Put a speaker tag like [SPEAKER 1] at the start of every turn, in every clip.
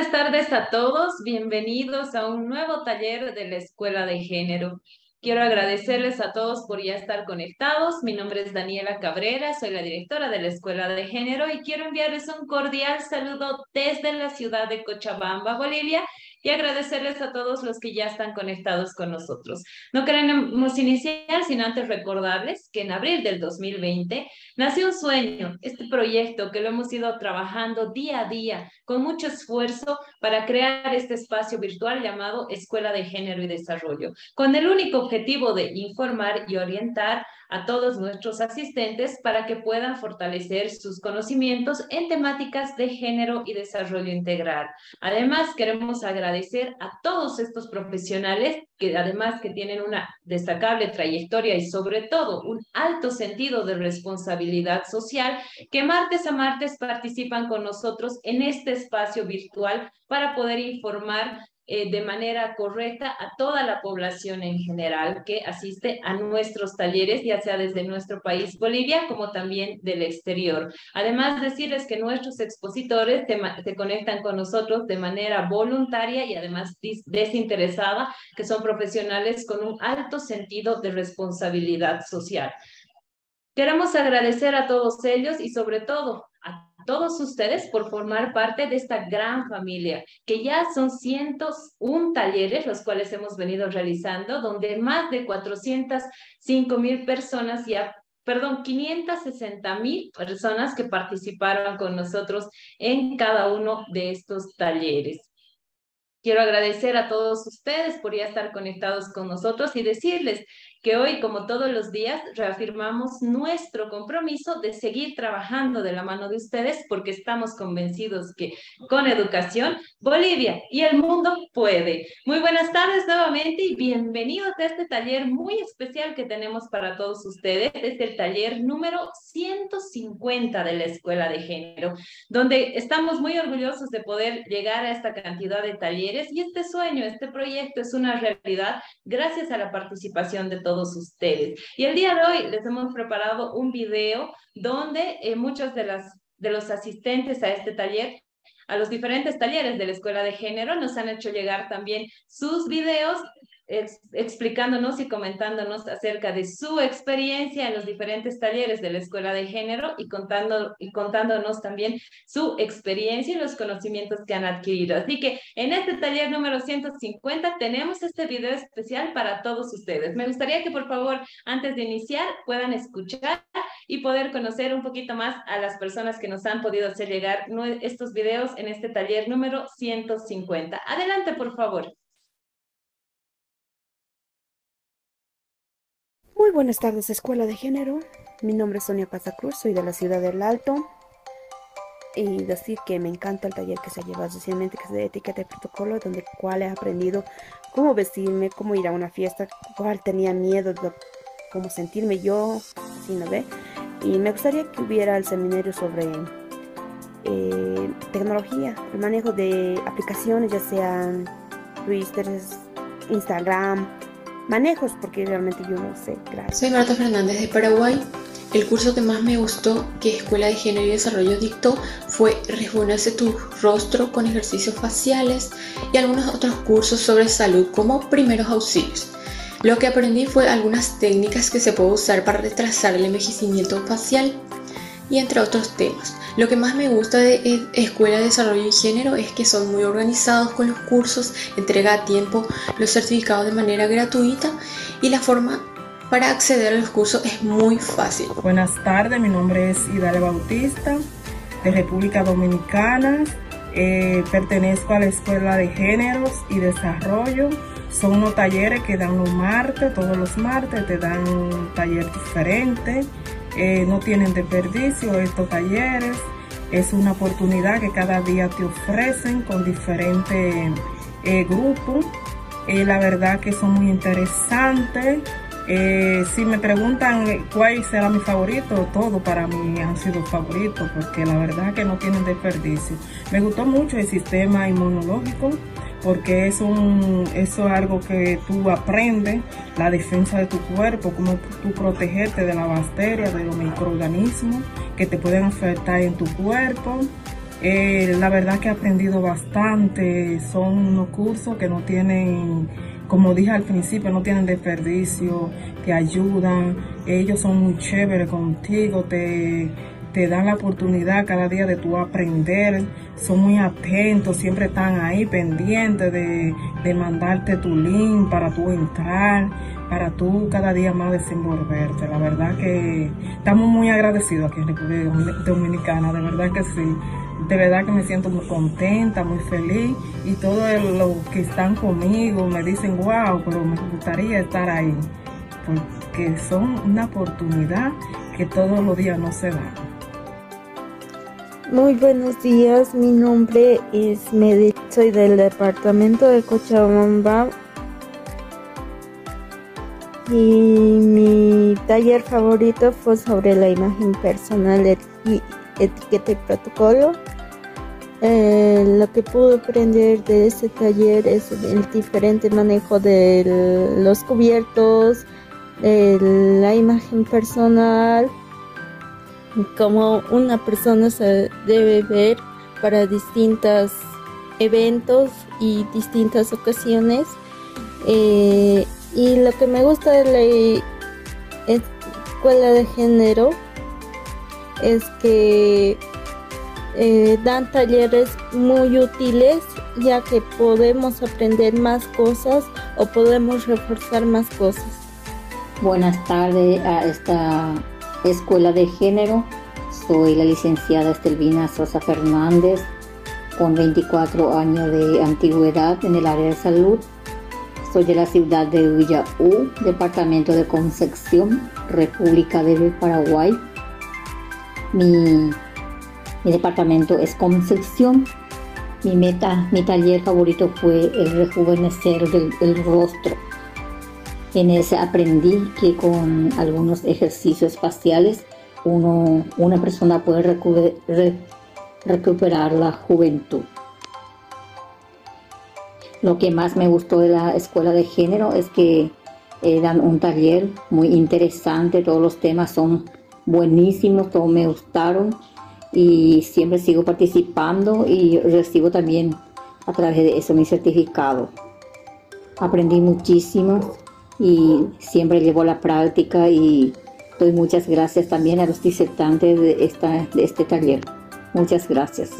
[SPEAKER 1] buenas tardes a todos. Bienvenidos a un nuevo taller de la Escuela de Género. Quiero agradecerles a todos por ya estar conectados. Mi nombre es Daniela Cabrera, soy la directora de la Escuela de Género y quiero enviarles un cordial saludo desde la ciudad de Cochabamba, Bolivia, y agradecerles a todos los que ya están conectados con nosotros. No queremos iniciar sin antes recordarles que en abril del 2020 nació un sueño, este proyecto que lo hemos ido trabajando día a día con mucho esfuerzo para crear este espacio virtual llamado Escuela de Género y Desarrollo, con el único objetivo de informar y orientar a todos nuestros asistentes para que puedan fortalecer sus conocimientos en temáticas de género y desarrollo integral. Además, queremos agradecer a todos estos profesionales que además que tienen una destacable trayectoria y sobre todo un alto sentido de responsabilidad social, que martes a martes participan con nosotros en este espacio virtual para poder informar eh, de manera correcta a toda la población en general que asiste a nuestros talleres, ya sea desde nuestro país, Bolivia, como también del exterior. Además, decirles que nuestros expositores se, conectan con nosotros de manera voluntaria y además desinteresada, que son profesionales con un alto sentido de responsabilidad social. Queremos agradecer a todos ellos y sobre todo todos ustedes por formar parte de esta gran familia, que ya son cientos un talleres los cuales hemos venido realizando, donde más de 405 mil personas ya perdón, 560 mil personas que participaron con nosotros en cada uno de estos talleres. Quiero agradecer a todos ustedes por ya estar conectados con nosotros y decirles que hoy, como todos los días, reafirmamos nuestro compromiso de seguir trabajando de la mano de ustedes porque estamos convencidos que con educación, Bolivia y el mundo puede. Muy buenas tardes nuevamente y bienvenidos a este taller muy especial que tenemos para todos ustedes. Es el taller número 150 de la Escuela de Género, donde estamos muy orgullosos de poder llegar a esta cantidad de talleres y este sueño, este proyecto es una realidad gracias a la participación de todos todos ustedes. Y el día de hoy les hemos preparado un video donde eh, muchos de, las, de los asistentes a este taller a los diferentes talleres de la Escuela de Género nos han hecho llegar también sus videos explicándonos y comentándonos acerca de su experiencia en los diferentes talleres de la Escuela de Género y, contando, y contándonos también su experiencia y los conocimientos que han adquirido. Así que en este taller número 150 tenemos este video especial para todos ustedes. Me gustaría que por favor, antes de iniciar, puedan escuchar y poder conocer un poquito más a las personas que nos han podido hacer llegar estos videos en este taller número 150. Adelante, por favor.
[SPEAKER 2] Muy buenas tardes, Escuela de Género. Mi nombre es Sonia Pasacruz, soy de la ciudad del Alto. Y decir que me encanta el taller que se ha llevado recientemente, que es de etiqueta y protocolo, donde cual he aprendido cómo vestirme, cómo ir a una fiesta, cuál tenía miedo, de cómo sentirme yo, así no ve. Y me gustaría que hubiera el seminario sobre eh, tecnología, el manejo de aplicaciones, ya sean Twitter, Instagram, manejos, porque realmente yo no sé.
[SPEAKER 3] Gracias. Soy Marta Fernández de Paraguay. El curso que más me gustó que Escuela de Género y Desarrollo dictó fue Rejuvenece tu rostro con ejercicios faciales y algunos otros cursos sobre salud como primeros auxilios. Lo que aprendí fue algunas técnicas que se puede usar para retrasar el envejecimiento facial y entre otros temas. Lo que más me gusta de Escuela de Desarrollo y Género es que son muy organizados con los cursos, entrega a tiempo los certificados de manera gratuita y la forma para acceder a los cursos es muy fácil.
[SPEAKER 4] Buenas tardes, mi nombre es Idale Bautista de República Dominicana. Eh, pertenezco a la Escuela de Géneros y Desarrollo. Son unos talleres que dan los martes, todos los martes te dan un taller diferente. Eh, no tienen desperdicio estos talleres. Es una oportunidad que cada día te ofrecen con diferentes eh, grupos. Eh, la verdad que son muy interesantes. Si me preguntan cuál será mi favorito, todo para mí han sido favoritos porque la verdad que no tienen desperdicio. Me gustó mucho el sistema inmunológico porque es eso es algo que tú aprendes, la defensa de tu cuerpo, cómo tú protegerte de la bacteria, de los microorganismos que te pueden afectar en tu cuerpo. Eh, la verdad que he aprendido bastante, son unos cursos que no tienen, como dije al principio, no tienen desperdicio, te ayudan, ellos son muy chéveres contigo, te, te dan la oportunidad cada día de tú aprender, son muy atentos, siempre están ahí pendientes de, de mandarte tu link para tú entrar para tú cada día más desenvolverte. La verdad que estamos muy agradecidos aquí en República Dominicana, de verdad que sí. De verdad que me siento muy contenta, muy feliz y todos los que están conmigo me dicen, wow, pero me gustaría estar ahí, porque son una oportunidad que todos los días no se dan.
[SPEAKER 2] Muy buenos días, mi nombre es Medit, soy del departamento de Cochabamba y mi taller favorito fue sobre la imagen personal y etiqueta y protocolo. Eh, lo que pude aprender de este taller es el diferente manejo de los cubiertos, la imagen personal, cómo una persona se debe ver para distintos eventos y distintas ocasiones. Eh, y lo que me gusta de la escuela de género es que eh, dan talleres muy útiles ya que podemos aprender más cosas o podemos reforzar más cosas.
[SPEAKER 5] Buenas tardes a esta escuela de género. Soy la licenciada Estelvina Sosa Fernández con 24 años de antigüedad en el área de salud soy de la ciudad de Villaú, departamento de Concepción, República del Paraguay. Mi, departamento es Concepción. Mi meta, mi taller favorito fue el rejuvenecer del, rostro. En ese aprendí que con algunos ejercicios faciales uno, una persona puede recuperar la juventud. Lo que más me gustó de la escuela de género es que eh, dan un taller muy interesante, todos los temas son buenísimos, todos me gustaron y siempre sigo participando y recibo también a través de eso mi certificado. Aprendí muchísimo y siempre llevo la práctica y doy muchas gracias también a los disertantes de, esta, de este taller. Muchas gracias.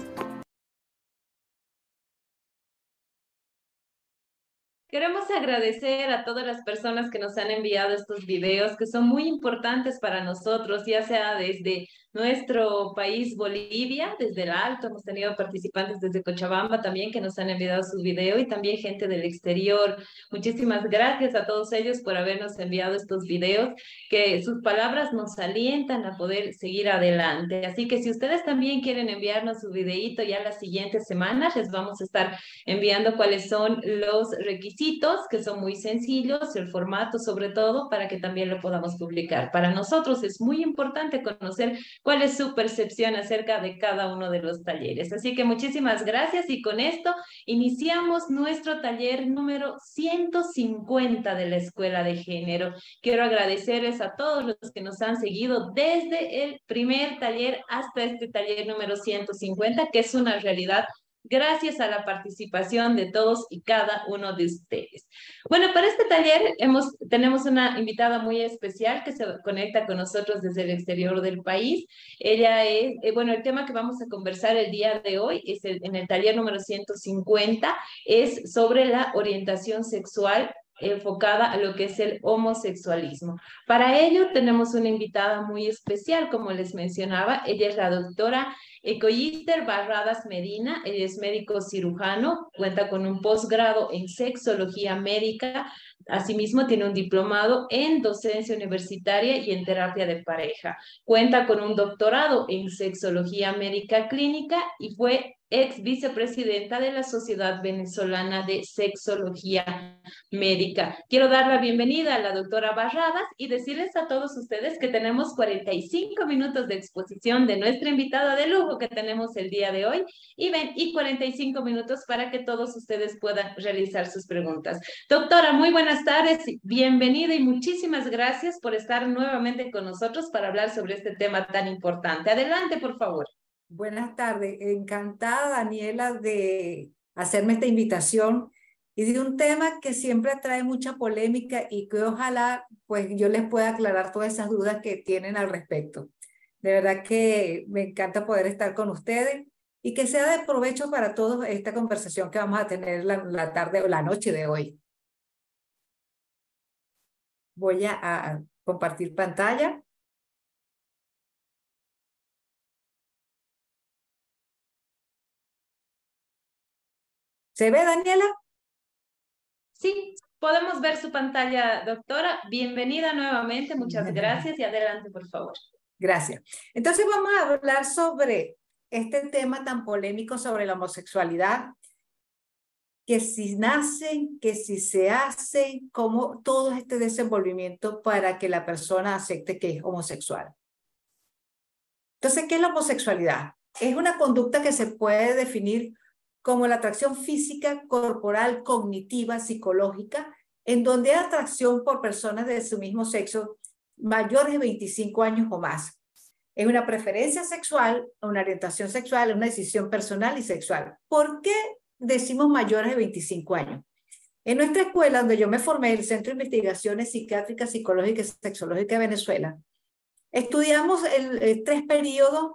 [SPEAKER 1] Queremos agradecer a todas las personas que nos han enviado estos videos que son muy importantes para nosotros, ya sea desde nuestro país Bolivia, desde el Alto, hemos tenido participantes desde Cochabamba también que nos han enviado su video y también gente del exterior. Muchísimas gracias a todos ellos por habernos enviado estos videos, que sus palabras nos alientan a poder seguir adelante. Así que si ustedes también quieren enviarnos su videito ya las siguientes semanas, les vamos a estar enviando cuáles son los requisitos, que son muy sencillos, el formato sobre todo, para que también lo podamos publicar. Para nosotros es muy importante conocer cuál es su percepción acerca de cada uno de los talleres. Así que muchísimas gracias y con esto iniciamos nuestro taller número 150 de la Escuela de Género. Quiero agradecerles a todos los que nos han seguido desde el primer taller hasta este taller número 150, que es una realidad gracias a la participación de todos y cada uno de ustedes. Bueno, para este taller hemos, tenemos una invitada muy especial que se conecta con nosotros desde el exterior del país. Ella es, eh, bueno, el tema que vamos a conversar el día de hoy es en el taller número 150, es sobre la orientación sexual enfocada a lo que es el homosexualismo. Para ello tenemos una invitada muy especial, como les mencionaba, ella es la doctora Ecoyister Barradas Medina, es médico cirujano, cuenta con un posgrado en sexología médica, asimismo tiene un diplomado en docencia universitaria y en terapia de pareja. Cuenta con un doctorado en sexología médica clínica y fue ex vicepresidenta de la Sociedad Venezolana de Sexología Médica. Quiero dar la bienvenida a la doctora Barradas y decirles a todos ustedes que tenemos 45 minutos de exposición de nuestra invitada de lujo que tenemos el día de hoy y, ven, y 45 minutos para que todos ustedes puedan realizar sus preguntas. Doctora, muy buenas tardes, bienvenida y muchísimas gracias por estar nuevamente con nosotros para hablar sobre este tema tan importante. Adelante, por favor.
[SPEAKER 6] Buenas tardes. Encantada, Daniela, de hacerme esta invitación y de un tema que siempre trae mucha polémica y que ojalá pues yo les pueda aclarar todas esas dudas que tienen al respecto. De verdad que me encanta poder estar con ustedes y que sea de provecho para todos esta conversación que vamos a tener la, la tarde o la noche de hoy. Voy a, a compartir pantalla. ¿Se ve, Daniela?
[SPEAKER 1] Sí, podemos ver su pantalla, doctora. Bienvenida nuevamente, muchas gracias y adelante, por favor.
[SPEAKER 6] Gracias. Entonces vamos a hablar sobre este tema tan polémico sobre la homosexualidad, que si nacen, que si se hace, como todo este desenvolvimiento para que la persona acepte que es homosexual. Entonces, ¿qué es la homosexualidad? Es una conducta que se puede definir como la atracción física, corporal, cognitiva, psicológica, en donde hay atracción por personas de su mismo sexo mayores de 25 años o más. Es una preferencia sexual, una orientación sexual, una decisión personal y sexual. ¿Por qué decimos mayores de 25 años? En nuestra escuela, donde yo me formé, el Centro de Investigaciones Psiquiátricas, Psicológicas y Sexológicas de Venezuela, estudiamos el, tres periodos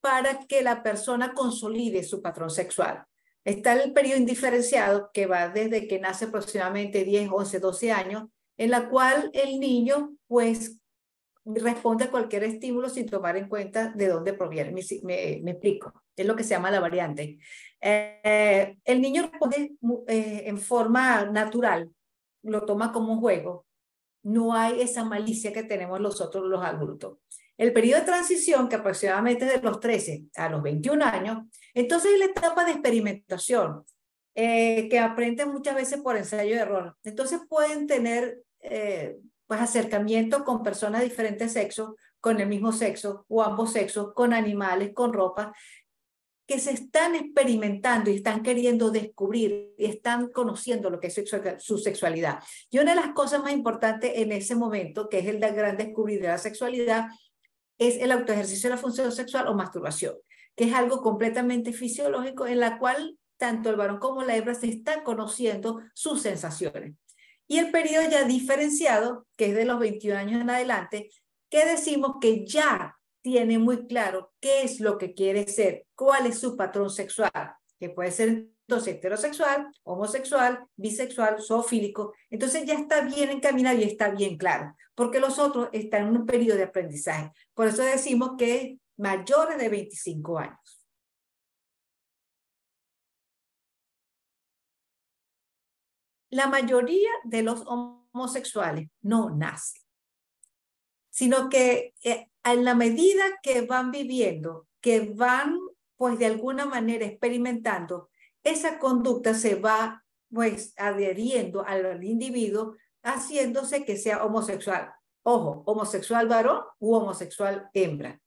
[SPEAKER 6] para que la persona consolide su patrón sexual. Está el periodo indiferenciado, que va desde que nace aproximadamente 10, 11, 12 años, en la cual el niño pues responde a cualquier estímulo sin tomar en cuenta de dónde proviene. Me, me, explico. Es lo que se llama la variante. Eh, el niño responde eh, en forma natural, lo toma como un juego. No hay esa malicia que tenemos nosotros los adultos. El periodo de transición, que aproximadamente de los 13 a los 21 años, entonces es la etapa de experimentación, eh, que aprende muchas veces por ensayo y error. Entonces pueden tener pues acercamiento con personas de diferentes sexos, con el mismo sexo o ambos sexos, con animales, con ropa, que se están experimentando y están queriendo descubrir y están conociendo lo que es su sexualidad. Y una de las cosas más importantes en ese momento, que es el gran descubrir de la sexualidad, es el autoejercicio de la función sexual o masturbación, que es algo completamente fisiológico en la cual tanto el varón como la hembra se están conociendo sus sensaciones. Y el periodo ya diferenciado, que es de los 21 años en adelante, que decimos que ya tiene muy claro qué es lo que quiere ser, cuál es su patrón sexual, que puede ser entonces heterosexual, homosexual, bisexual, zoofílico. Entonces ya está bien encaminado y está bien claro, porque los otros están en un periodo de aprendizaje. Por eso decimos que mayores de 25 años. La mayoría de los homosexuales no nacen, sino que eh, en la medida que van viviendo, que van pues de alguna manera experimentando, esa conducta se va pues adheriendo al individuo, haciéndose que sea homosexual. Ojo, homosexual varón u homosexual hembra.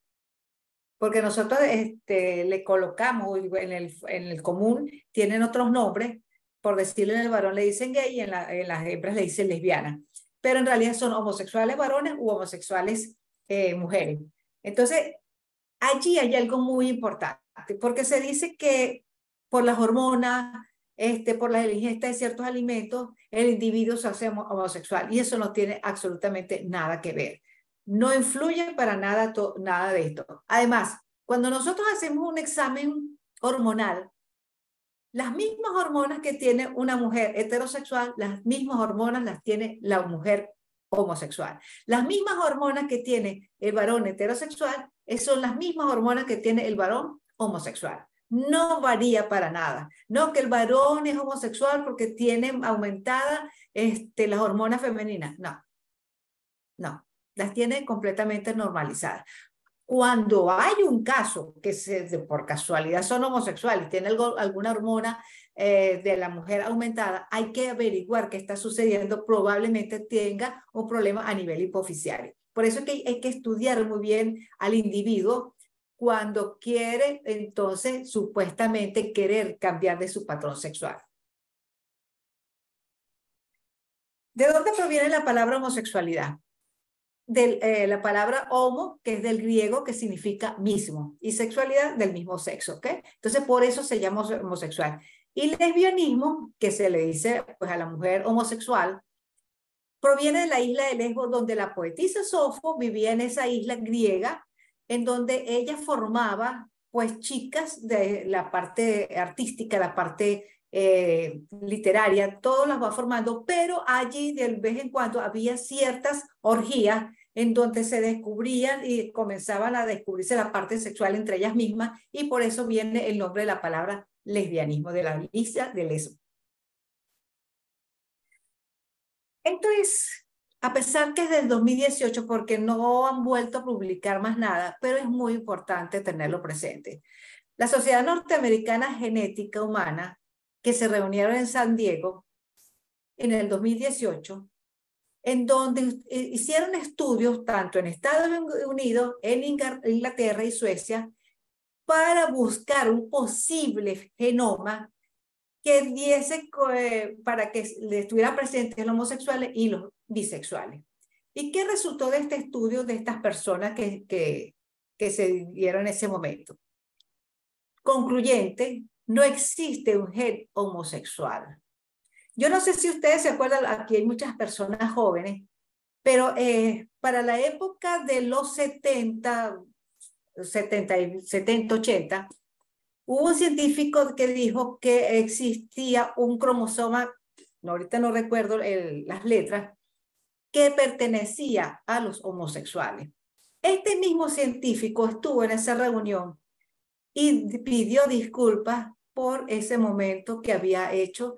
[SPEAKER 6] Porque nosotros este, le colocamos en el, en el común, tienen otros nombres, por decirle en el varón le dicen gay y en, las hembras le dicen lesbiana, pero en realidad son homosexuales varones u homosexuales eh, mujeres. Entonces, allí hay algo muy importante, porque se dice que por las hormonas, este, por la ingesta de ciertos alimentos, el individuo se hace homosexual y eso no tiene absolutamente nada que ver. No influye para nada, nada de esto. Además, cuando nosotros hacemos un examen hormonal, las mismas hormonas que tiene una mujer heterosexual, las mismas hormonas las tiene la mujer homosexual. Las mismas hormonas que tiene el varón heterosexual son las mismas hormonas que tiene el varón homosexual. No varía para nada. No que el varón es homosexual porque tiene aumentada este, las hormonas femeninas. No. No. Las tiene completamente normalizadas. Cuando hay un caso que se, por casualidad son homosexuales, tiene algo, alguna hormona eh, de la mujer aumentada, hay que averiguar qué está sucediendo. Probablemente tenga un problema a nivel hipoficiario. Por eso es que hay que estudiar muy bien al individuo cuando quiere, entonces, supuestamente querer cambiar de su patrón sexual. ¿De dónde proviene la palabra homosexualidad? De eh, la palabra homo, que es del griego, que significa mismo, y sexualidad del mismo sexo, ¿ok? Entonces, por eso se llama homosexual. Y lesbianismo, que se le dice pues, a la mujer homosexual, proviene de la isla de Lesbos, donde la poetisa Sofo vivía en esa isla griega, en donde ella formaba pues chicas de la parte artística, la parte eh, literaria, todo las va formando, pero allí de vez en cuando había ciertas orgías en donde se descubrían y comenzaban a descubrirse la parte sexual entre ellas mismas, y por eso viene el nombre de la palabra lesbianismo, de la isla de Lesbo. Entonces, a pesar que es del 2018, porque no han vuelto a publicar más nada, pero es muy importante tenerlo presente. La Sociedad Norteamericana Genética Humana, que se reunieron en San Diego en el 2018, en donde hicieron estudios tanto en Estados Unidos, en Inglaterra y Suecia, para buscar un posible genoma que diese eh, para que estuvieran presentes los homosexuales y los bisexuales. ¿Y qué resultó de este estudio de estas personas que, que, que se dieron en ese momento? Concluyente, no existe un gen homosexual. Yo no sé si ustedes se acuerdan, aquí hay muchas personas jóvenes, pero eh, para la época de los 70, 70, 70, 80, hubo un científico que dijo que existía un cromosoma, no, ahorita no recuerdo las letras, que pertenecía a los homosexuales. Este mismo científico estuvo en esa reunión y pidió disculpas por ese momento que había hecho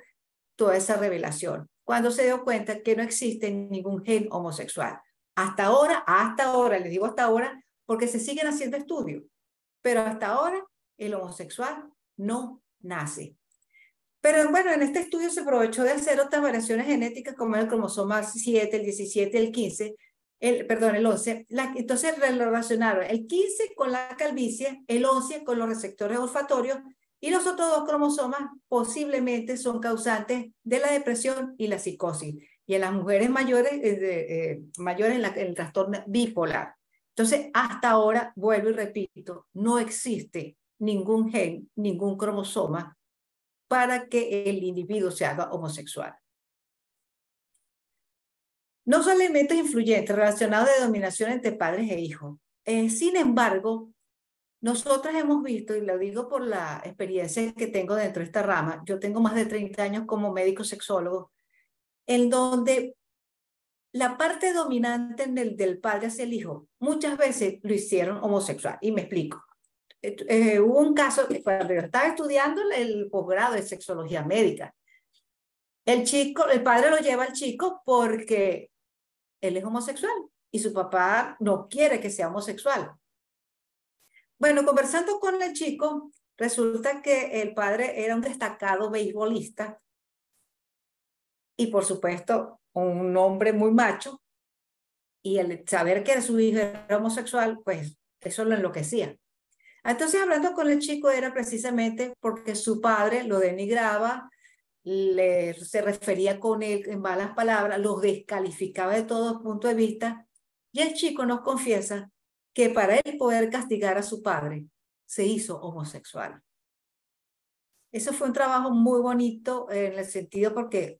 [SPEAKER 6] toda esa revelación, cuando se dio cuenta que no existe ningún gen homosexual. Hasta ahora, hasta ahora, les digo hasta ahora, porque se siguen haciendo estudios, pero hasta ahora el homosexual no nace. Pero bueno, en este estudio se aprovechó de hacer otras variaciones genéticas como el cromosoma 7, el 17, el 15, el, perdón, el 11. La, entonces relacionaron el 15 con la calvicie, el 11 con los receptores olfatorios y los otros dos cromosomas posiblemente son causantes de la depresión y la psicosis. Y en las mujeres mayores, eh, eh mayores en, el trastorno bipolar. Entonces, hasta ahora, vuelvo y repito, no existe ningún gen, ningún cromosoma para que el individuo se haga homosexual. No son elementos influyentes relacionados de dominación entre padres e hijos. Eh, sin embargo, nosotros hemos visto, y lo digo por la experiencia que tengo dentro de esta rama, yo tengo más de 30 años como médico sexólogo, en donde la parte dominante del, del padre hacia el hijo muchas veces lo hicieron homosexual. Y me explico. Eh, eh, hubo un caso cuando yo estaba estudiando el posgrado de sexología médica, el chico, el padre lo lleva al chico porque él es homosexual y su papá no quiere que sea homosexual. Bueno, conversando con el chico, resulta que el padre era un destacado beisbolista y por supuesto un hombre muy macho, y el saber que su hijo era homosexual, pues eso lo enloquecía. Entonces, hablando con el chico era precisamente porque su padre lo denigraba, le, se refería con él en malas palabras, lo descalificaba de todo punto de vista, y el chico nos confiesa que para él poder castigar a su padre, se hizo homosexual. Eso fue un trabajo muy bonito en el sentido porque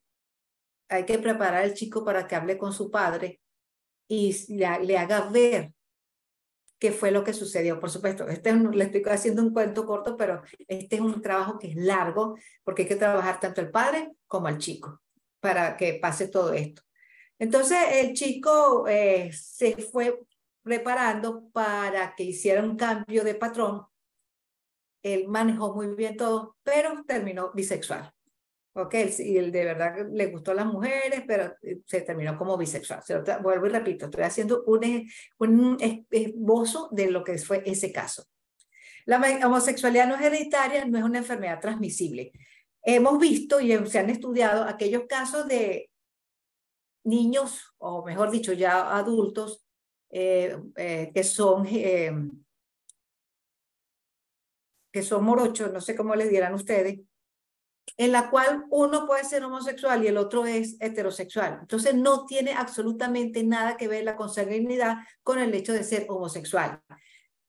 [SPEAKER 6] hay que preparar al chico para que hable con su padre y le, haga ver qué fue lo que sucedió. Por supuesto, este le estoy haciendo un cuento corto, pero este es un trabajo que es largo porque hay que trabajar tanto el padre como al chico para que pase todo esto. Entonces el chico eh, se fue preparando para que hiciera un cambio de patrón. Él manejó muy bien todo, pero terminó bisexual. Ok, y él de verdad le gustó a las mujeres, pero eh, se terminó como bisexual. vuelvo y repito, estoy haciendo un, un esbozo de lo que fue ese caso. La homosexualidad no es hereditaria, no es una enfermedad transmisible. Hemos visto y se han estudiado aquellos casos de niños, o mejor dicho, ya adultos, eh, eh, que son que son morochos, no sé cómo les dieran ustedes, en la cual uno puede ser homosexual y el otro es heterosexual. Entonces no tiene absolutamente nada que ver la consanguinidad con el hecho de ser homosexual.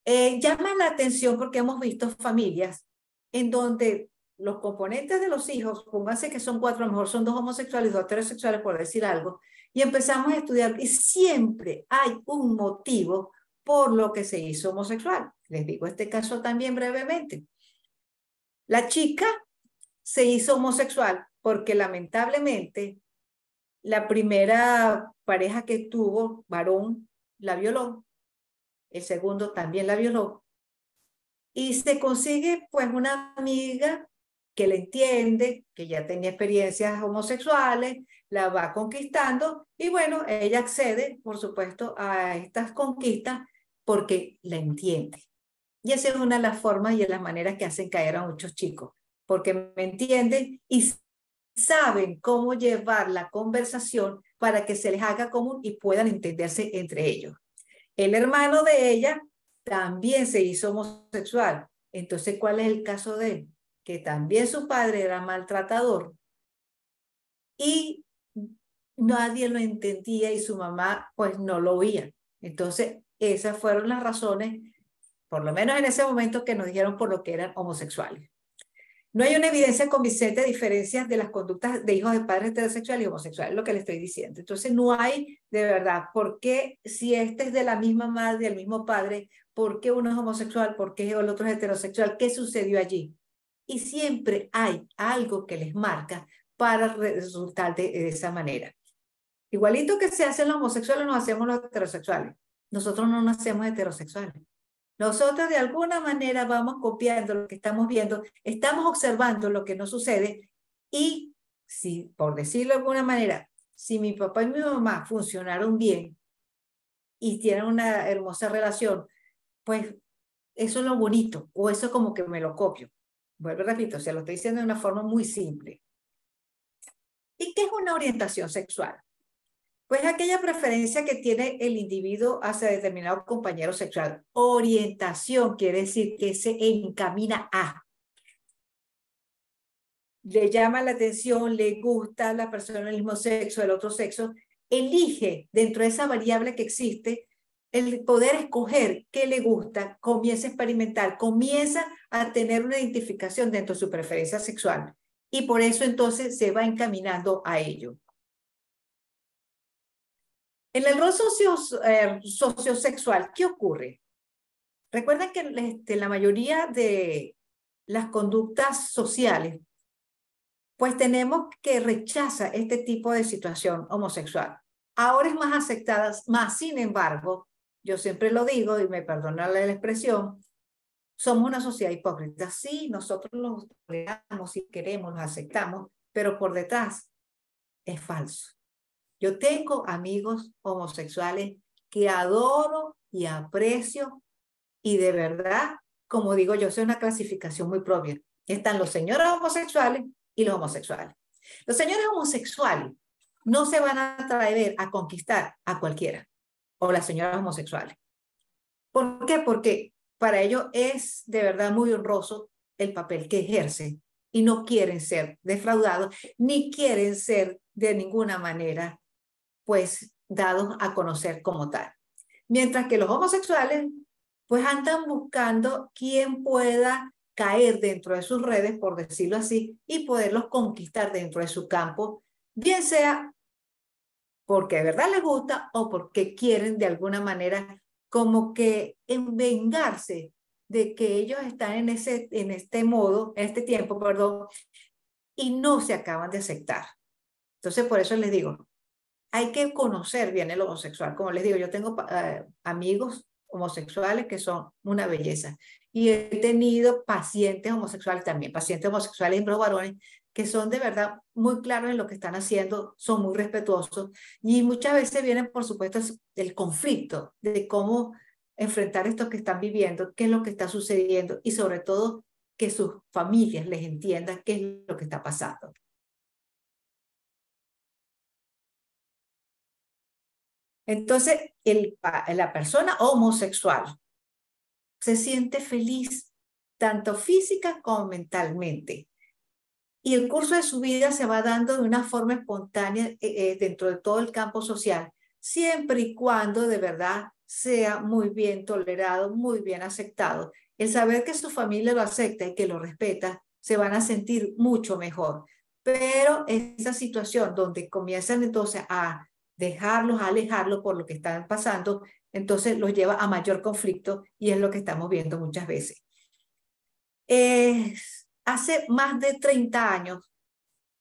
[SPEAKER 6] Eh, llama la atención porque hemos visto familias en donde los componentes de los hijos, pónganse que son cuatro, a lo mejor son dos homosexuales, dos heterosexuales, por decir algo, y empezamos a estudiar y siempre hay un motivo por lo que se hizo homosexual. Les digo este caso también brevemente. La chica se hizo homosexual porque lamentablemente la primera pareja que tuvo, varón, la violó, el segundo también la violó, y se consigue pues una amiga que le entiende, que ya tenía experiencias homosexuales, la va conquistando y bueno, ella accede, por supuesto, a estas conquistas porque la entiende. Y esa es una de las formas y las maneras que hacen caer a muchos chicos, porque me entienden y saben cómo llevar la conversación para que se les haga común y puedan entenderse entre ellos. El hermano de ella también se hizo homosexual. Entonces, ¿cuál es el caso de él? que también su padre era maltratador y nadie lo entendía y su mamá pues no lo oía. Entonces, esas fueron las razones, por lo menos en ese momento, que nos dijeron por lo que eran homosexuales. No hay una evidencia convincente de diferencias de las conductas de hijos de padres heterosexuales y homosexuales, lo que le estoy diciendo. Entonces, no hay de verdad, ¿por qué si este es de la misma madre, del mismo padre, por qué uno es homosexual, por qué el otro es heterosexual? ¿Qué sucedió allí? y siempre hay algo que les marca para resultar de, esa manera. Igualito que se hacen los homosexuales, nos hacemos los heterosexuales. Nosotros no nacemos heterosexuales. Nosotros de alguna manera vamos copiando lo que estamos viendo, estamos observando lo que nos sucede y si, por decirlo de alguna manera, si mi papá y mi mamá funcionaron bien y tienen una hermosa relación, pues eso es lo bonito o eso como que me lo copio. Vuelvo, repito, se lo estoy diciendo de una forma muy simple. ¿Y qué es una orientación sexual? Pues aquella preferencia que tiene el individuo hacia determinado compañero sexual. Orientación quiere decir que se encamina a. Le llama la atención, le gusta la persona del mismo sexo, el otro sexo. Elige dentro de esa variable que existe el poder escoger qué le gusta, comienza a experimentar, comienza a tener una identificación dentro de su preferencia sexual y por eso entonces se va encaminando a ello. En el rol socio, eh, sociosexual, ¿qué ocurre? Recuerden que este, la mayoría de las conductas sociales, pues tenemos que rechazar este tipo de situación homosexual. Ahora es más aceptada, más sin embargo, yo siempre lo digo y me perdona la expresión, somos una sociedad hipócrita. Sí, nosotros los toleramos y queremos, los aceptamos, pero por detrás es falso. Yo tengo amigos homosexuales que adoro y aprecio y de verdad, como digo yo, soy una clasificación muy propia. Están los señores homosexuales y los homosexuales. Los señores homosexuales no se van a atrever a conquistar a cualquiera o las señoras homosexuales. ¿Por qué? Porque para ellos es de verdad muy honroso el papel que ejercen y no quieren ser defraudados ni quieren ser de ninguna manera pues dados a conocer como tal. Mientras que los homosexuales pues andan buscando quien pueda caer dentro de sus redes, por decirlo así, y poderlos conquistar dentro de su campo, bien sea porque de verdad les gusta o porque quieren de alguna manera como que envengarse de que ellos están en, ese, en este modo, en este tiempo, perdón, y no se acaban de aceptar. Entonces, por eso les digo, hay que conocer bien el homosexual. Como les digo, yo tengo eh, amigos homosexuales que son una belleza. Y he tenido pacientes homosexuales también, pacientes homosexuales y varones que son de verdad muy claros en lo que están haciendo, son muy respetuosos y muchas veces vienen, por supuesto, el conflicto de cómo enfrentar esto que están viviendo, qué es lo que está sucediendo y sobre todo que sus familias les entiendan qué es lo que está pasando. Entonces, el, la persona homosexual se siente feliz tanto física como mentalmente y el curso de su vida se va dando de una forma espontánea eh, eh, dentro de todo el campo social, siempre y cuando de verdad sea muy bien tolerado, muy bien aceptado. El saber que su familia lo acepta y que lo respeta, se van a sentir mucho mejor. Pero esa situación donde comienzan entonces a dejarlos, alejarlos por lo que están pasando, entonces los lleva a mayor conflicto y es lo que estamos viendo muchas veces. hace más de 30 años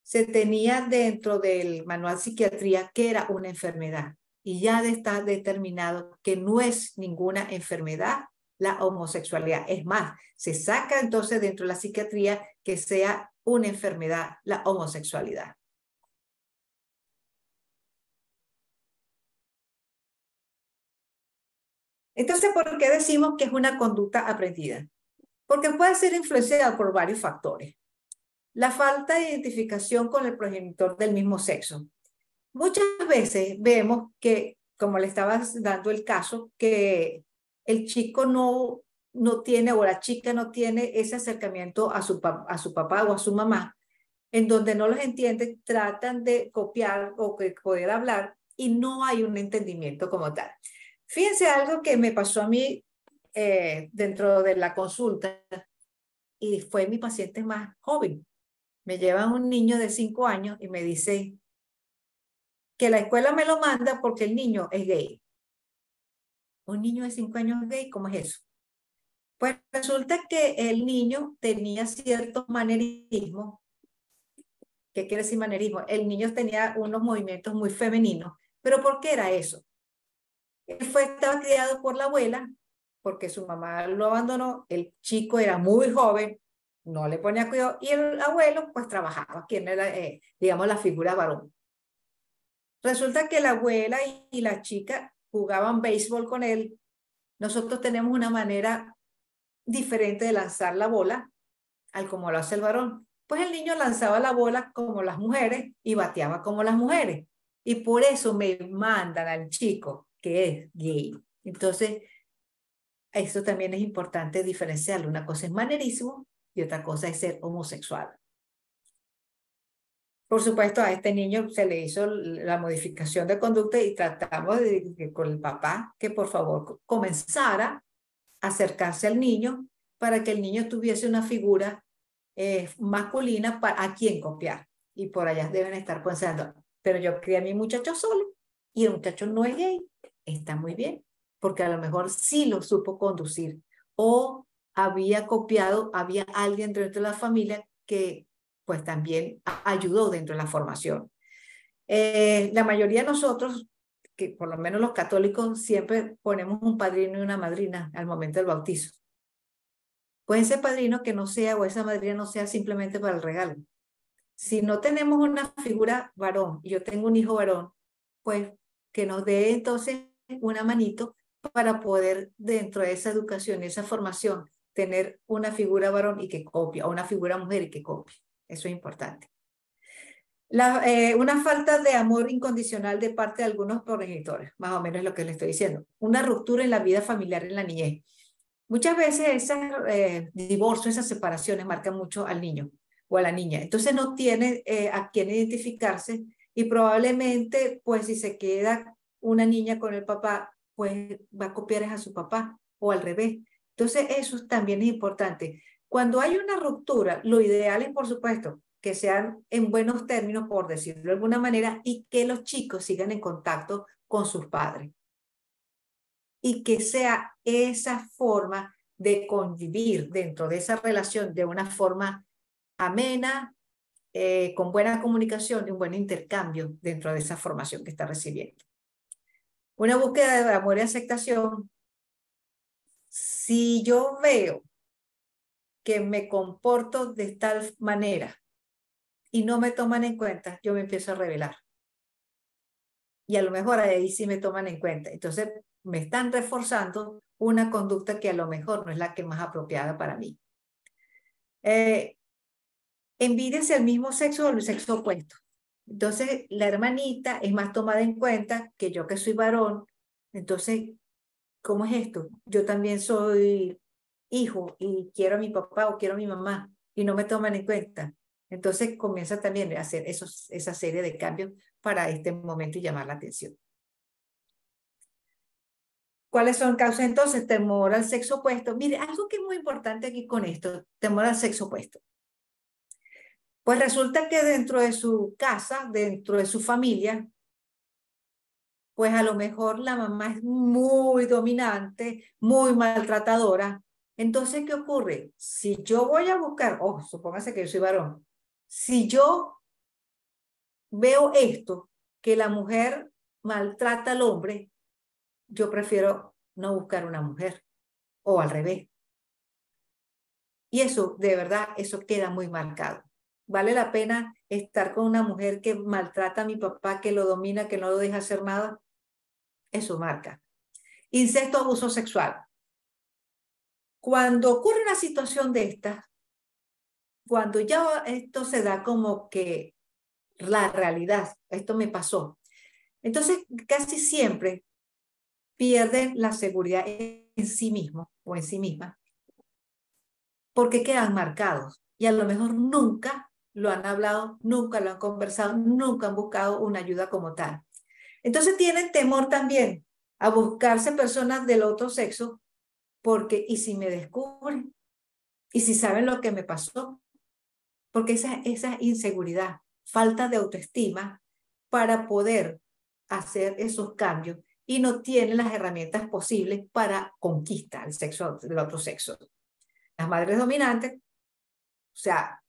[SPEAKER 6] se tenía dentro del manual psiquiatría que era una enfermedad y ya está determinado que no es ninguna enfermedad la homosexualidad. Es más, se saca entonces dentro de la psiquiatría que sea una enfermedad la homosexualidad. Entonces, ¿por qué decimos que es una conducta aprendida? Porque puede ser influenciada por varios factores. La falta de identificación con el progenitor del mismo sexo. Muchas veces vemos que, como le estaba dando el caso, que el chico no, no tiene o la chica no tiene ese acercamiento a su, a su papá o a su mamá, en donde no los entiende, tratan de copiar o poder hablar y no hay un entendimiento como tal. Fíjense algo que me pasó a mí eh, dentro de la consulta y fue mi paciente más joven. Me lleva un niño de cinco años y me dice que la escuela me lo manda porque el niño es gay. Un niño de cinco años gay, ¿cómo es eso? Pues resulta que el niño tenía ciertos manerismos. ¿Qué quiere decir manerismo? El niño tenía unos movimientos muy femeninos. ¿Pero por qué era eso? Él fue, estaba criado por la abuela, porque su mamá lo abandonó, el chico era muy joven, no le ponía cuidado, y el abuelo pues trabajaba, quien era, eh, digamos, la figura varón. Resulta que la abuela y, la chica jugaban béisbol con él. Nosotros tenemos una manera diferente de lanzar la bola al como lo hace el varón. Pues el niño lanzaba la bola como las mujeres y bateaba como las mujeres. Y por eso me mandan al chico que es gay. Entonces, eso también es importante diferenciarlo. Una cosa es manerismo y otra cosa es ser homosexual. Por supuesto, a este niño se le hizo la modificación de conducta y tratamos de, con el papá que por favor comenzara a acercarse al niño para que el niño tuviese una figura eh, masculina para, a quien copiar. Y por allá deben estar pensando, pero yo crié a mi muchacho solo y el muchacho no es gay está muy bien, porque a lo mejor sí lo supo conducir o había copiado, había alguien dentro de la familia que pues también ayudó dentro de la formación. Eh, la mayoría de nosotros, que por lo menos los católicos, siempre ponemos un padrino y una madrina al momento del bautizo. Puede ser padrino que no sea o esa madrina no sea simplemente para el regalo. Si no tenemos una figura varón y yo tengo un hijo varón, pues que nos dé entonces una manito para poder dentro de esa educación, esa formación, tener una figura varón y que copia, o una figura mujer y que copie. Eso es importante. La, eh, una falta de amor incondicional de parte de algunos progenitores, más o menos es lo que le estoy diciendo. Una ruptura en la vida familiar en la niñez. Muchas veces ese eh, divorcio, esas separaciones marcan mucho al niño o a la niña. Entonces no tiene eh, a quién identificarse y probablemente, pues si se queda una niña con el papá, pues va a copiar a su papá o al revés. Entonces, eso también es importante. Cuando hay una ruptura, lo ideal es, por supuesto, que sean en buenos términos, por decirlo de alguna manera, y que los chicos sigan en contacto con sus padres. Y que sea esa forma de convivir dentro de esa relación de una forma amena, eh, con buena comunicación y un buen intercambio dentro de esa formación que está recibiendo. Una búsqueda de amor y aceptación. Si yo veo que me comporto de tal manera y no me toman en cuenta, yo me empiezo a revelar. Y a lo mejor ahí sí me toman en cuenta. Entonces me están reforzando una conducta que a lo mejor no es la que más apropiada para mí. Eh, envidia el mismo sexo o el sexo opuesto. Entonces, la hermanita es más tomada en cuenta que yo que soy varón. Entonces, ¿cómo es esto? Yo también soy hijo y quiero a mi papá o quiero a mi mamá y no me toman en cuenta. Entonces comienza también a hacer esa serie de cambios para este momento y llamar la atención. ¿Cuáles son causas entonces? Temor al sexo opuesto. Mire, algo que es muy importante aquí con esto, temor al sexo opuesto. Pues resulta que dentro de su casa, dentro de su familia, pues a lo mejor la mamá es muy dominante, muy maltratadora. Entonces, ¿qué ocurre? Si yo voy a buscar, oh, supóngase que yo soy varón, si yo veo esto, que la mujer maltrata al hombre, yo prefiero no buscar una mujer o al revés. Y eso, de verdad, eso queda muy marcado. Vale la pena estar con una mujer que maltrata a mi papá, que lo domina, que no lo deja hacer nada. Eso marca. Incesto, abuso sexual. Cuando ocurre una situación de esta, cuando ya esto se da como que la realidad, esto me pasó. Entonces, casi siempre pierden la seguridad en sí mismo o en sí misma, porque quedan marcados y a lo mejor nunca lo han hablado, nunca lo han conversado, nunca han buscado una ayuda como tal. Entonces tienen temor también a buscarse personas del otro sexo, porque ¿y si me descubren? ¿Y si saben lo que me pasó? Porque esa, esa inseguridad, falta de autoestima para poder hacer esos cambios y no tienen las herramientas posibles para conquistar el sexo del otro sexo. Las madres dominantes, o sea,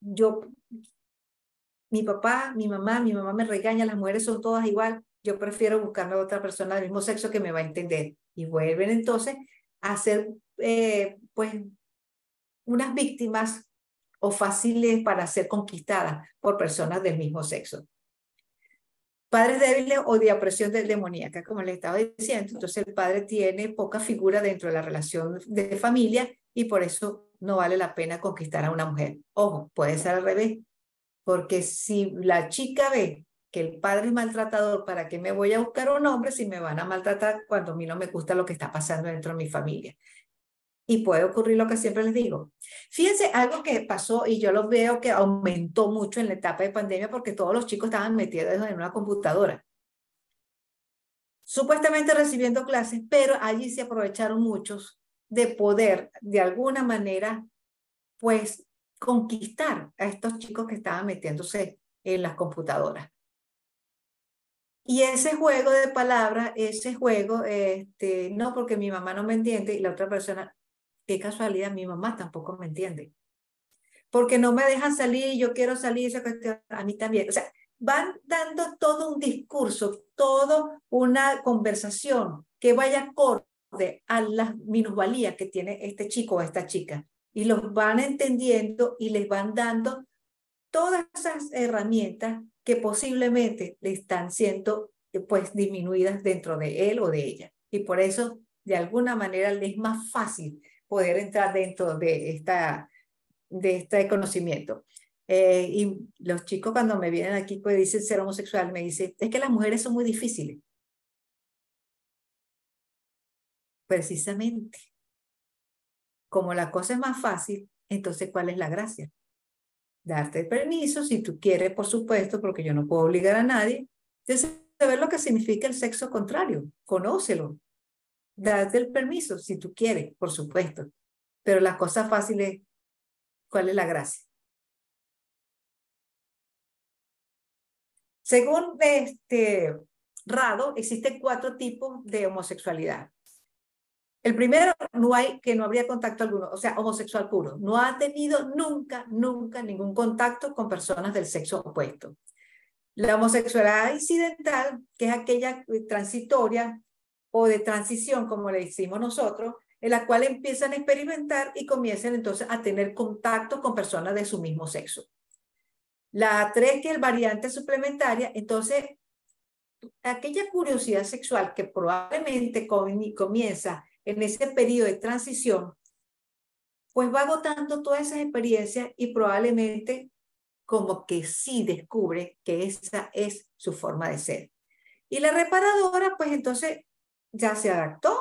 [SPEAKER 6] yo, mi papá, mi mamá, mi mamá me regaña, las mujeres son todas igual, yo prefiero buscarme a otra persona del mismo sexo que me va a entender. Y vuelven entonces a ser, eh, pues, unas víctimas o fáciles para ser conquistadas por personas del mismo sexo padres débiles o de opresión del demoníaca, como le estaba diciendo. Entonces el padre tiene poca figura dentro de la relación de familia y por eso no vale la pena conquistar a una mujer. Ojo, puede ser al revés, porque si la chica ve que el padre es maltratador, ¿para qué me voy a buscar un hombre si me van a maltratar cuando a mí no me gusta lo que está pasando dentro de mi familia? y puede ocurrir lo que siempre les digo. Fíjense, algo que pasó y yo lo veo que aumentó mucho en la etapa de pandemia porque todos los chicos estaban metidos en una computadora, supuestamente recibiendo clases, pero allí se aprovecharon muchos de poder, de alguna manera, pues conquistar a estos chicos que estaban metiéndose en las computadoras. Y ese juego de palabras, ese juego, este, no porque mi mamá no me entiende y la otra persona, qué casualidad, mi mamá tampoco me entiende. Porque no me dejan salir yo quiero salir, esa cuestión, a mí también. O sea, van dando todo un discurso, toda una conversación que vaya acorde a las minusvalías que tiene este chico o esta chica. Y los van entendiendo y les van dando todas esas herramientas que posiblemente le están siendo pues disminuidas dentro de él o de ella. Y por eso, de alguna manera, les es más fácil poder entrar dentro de, esta, de este conocimiento. Eh, y los chicos cuando me vienen aquí pues dicen ser homosexual, me dicen, es que las mujeres son muy difíciles. Precisamente. Como la cosa es más fácil, entonces ¿cuál es la gracia? Darte permiso, si tú quieres, por supuesto, porque yo no puedo obligar a nadie. Entonces, saber lo que significa el sexo contrario, conócelo, date el permiso si tú quieres, por supuesto. Pero la cosa fácil es, ¿cuál es la gracia? Según este Rado, existen cuatro tipos de homosexualidad. El primero, no hay, que no habría contacto alguno, o sea, homosexual puro. No ha tenido nunca, nunca ningún contacto con personas del sexo opuesto. La homosexualidad incidental, que es aquella transitoria, o de transición, como le decimos nosotros, en la cual empiezan a experimentar y comienzan entonces a tener contacto con personas de su mismo sexo. La tres, que es variante suplementaria, entonces, aquella curiosidad sexual que probablemente comienza en ese periodo de transición, pues va agotando todas esas experiencias y probablemente como que sí descubre que esa es su forma de ser. Y la reparadora, pues entonces ya se adaptó,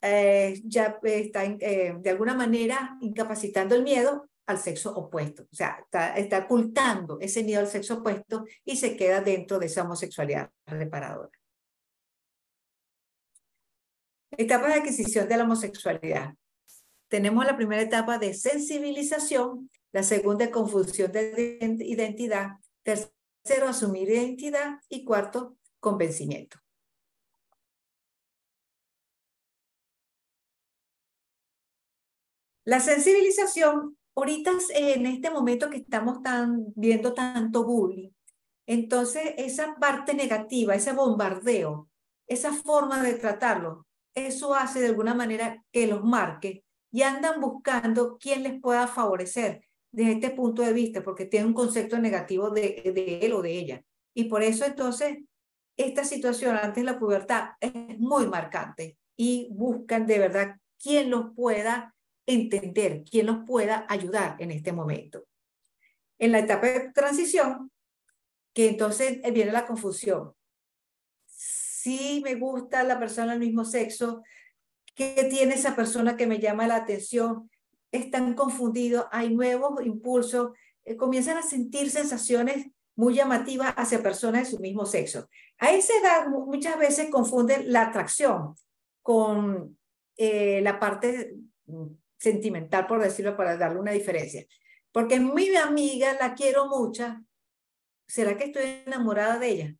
[SPEAKER 6] eh, ya está eh, de alguna manera incapacitando el miedo al sexo opuesto. O sea, está, está ocultando ese miedo al sexo opuesto y se queda dentro de esa homosexualidad reparadora. Etapa de adquisición de la homosexualidad. Tenemos la primera etapa de sensibilización, la segunda confusión de identidad, tercero asumir identidad y cuarto convencimiento. La sensibilización, ahorita en este momento que estamos tan, viendo tanto bullying, entonces esa parte negativa, ese bombardeo, esa forma de tratarlo, eso hace de alguna manera que los marque y andan buscando quién les pueda favorecer desde este punto de vista, porque tiene un concepto negativo de, de él o de ella. Y por eso entonces esta situación antes de la pubertad es muy marcante y buscan de verdad quién los pueda entender, quién los pueda ayudar en este momento. En la etapa de transición, que entonces viene la confusión. Si me gusta la persona del mismo sexo, ¿qué tiene esa persona que me llama la atención? Están confundidos, hay nuevos impulsos, eh, comienzan a sentir sensaciones muy llamativas hacia personas de su mismo sexo. A esa edad muchas veces confunden la atracción con eh, la parte mm, sentimental, por decirlo, para darle una diferencia. Porque mi amiga la quiero mucho, ¿será que estoy enamorada de ella?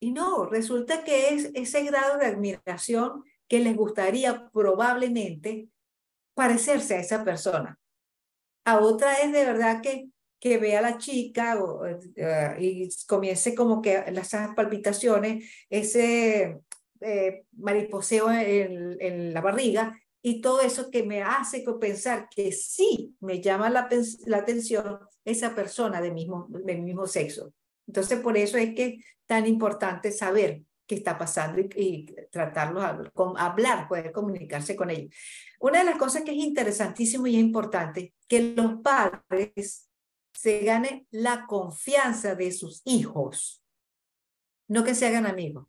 [SPEAKER 6] Y no, resulta que es ese grado de admiración que les gustaría probablemente parecerse a esa persona. A otra es de verdad que, que vea a la chica o, eh, y comience como que las palpitaciones, ese eh, mariposeo en, la barriga y todo eso que me hace pensar que sí me llama la, atención esa persona del mismo, del mismo sexo. Entonces, por eso es que tan importante saber qué está pasando y, y tratarlo, hablar, poder comunicarse con ellos. Una de las cosas que es interesantísimo y es importante, que los padres se ganen la confianza de sus hijos, no que se hagan amigos,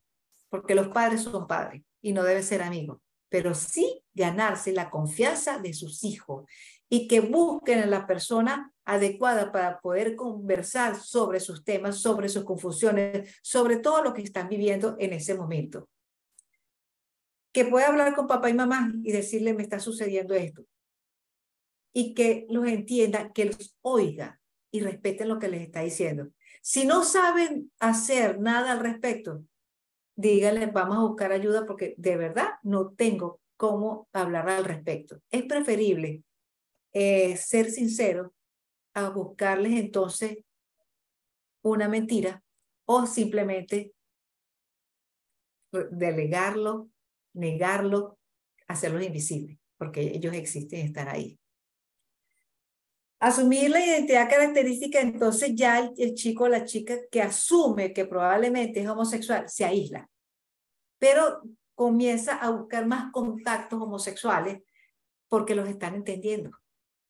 [SPEAKER 6] porque los padres son padres y no deben ser amigos pero sí ganarse la confianza de sus hijos y que busquen a la persona adecuada para poder conversar sobre sus temas, sobre sus confusiones, sobre todo lo que están viviendo en ese momento. Que pueda hablar con papá y mamá y decirle, me está sucediendo esto. Y que los entienda, que los oiga y respeten lo que les está diciendo. Si no saben hacer nada al respecto, díganle, vamos a buscar ayuda porque de verdad no tengo cómo hablar al respecto. Es preferible eh, ser sincero a buscarles entonces una mentira o simplemente delegarlo, negarlo, hacerlo invisible, porque ellos existen y están ahí. Asumir la identidad característica, entonces ya el, chico o la chica que asume que probablemente es homosexual se aísla, pero comienza a buscar más contactos homosexuales porque los están entendiendo.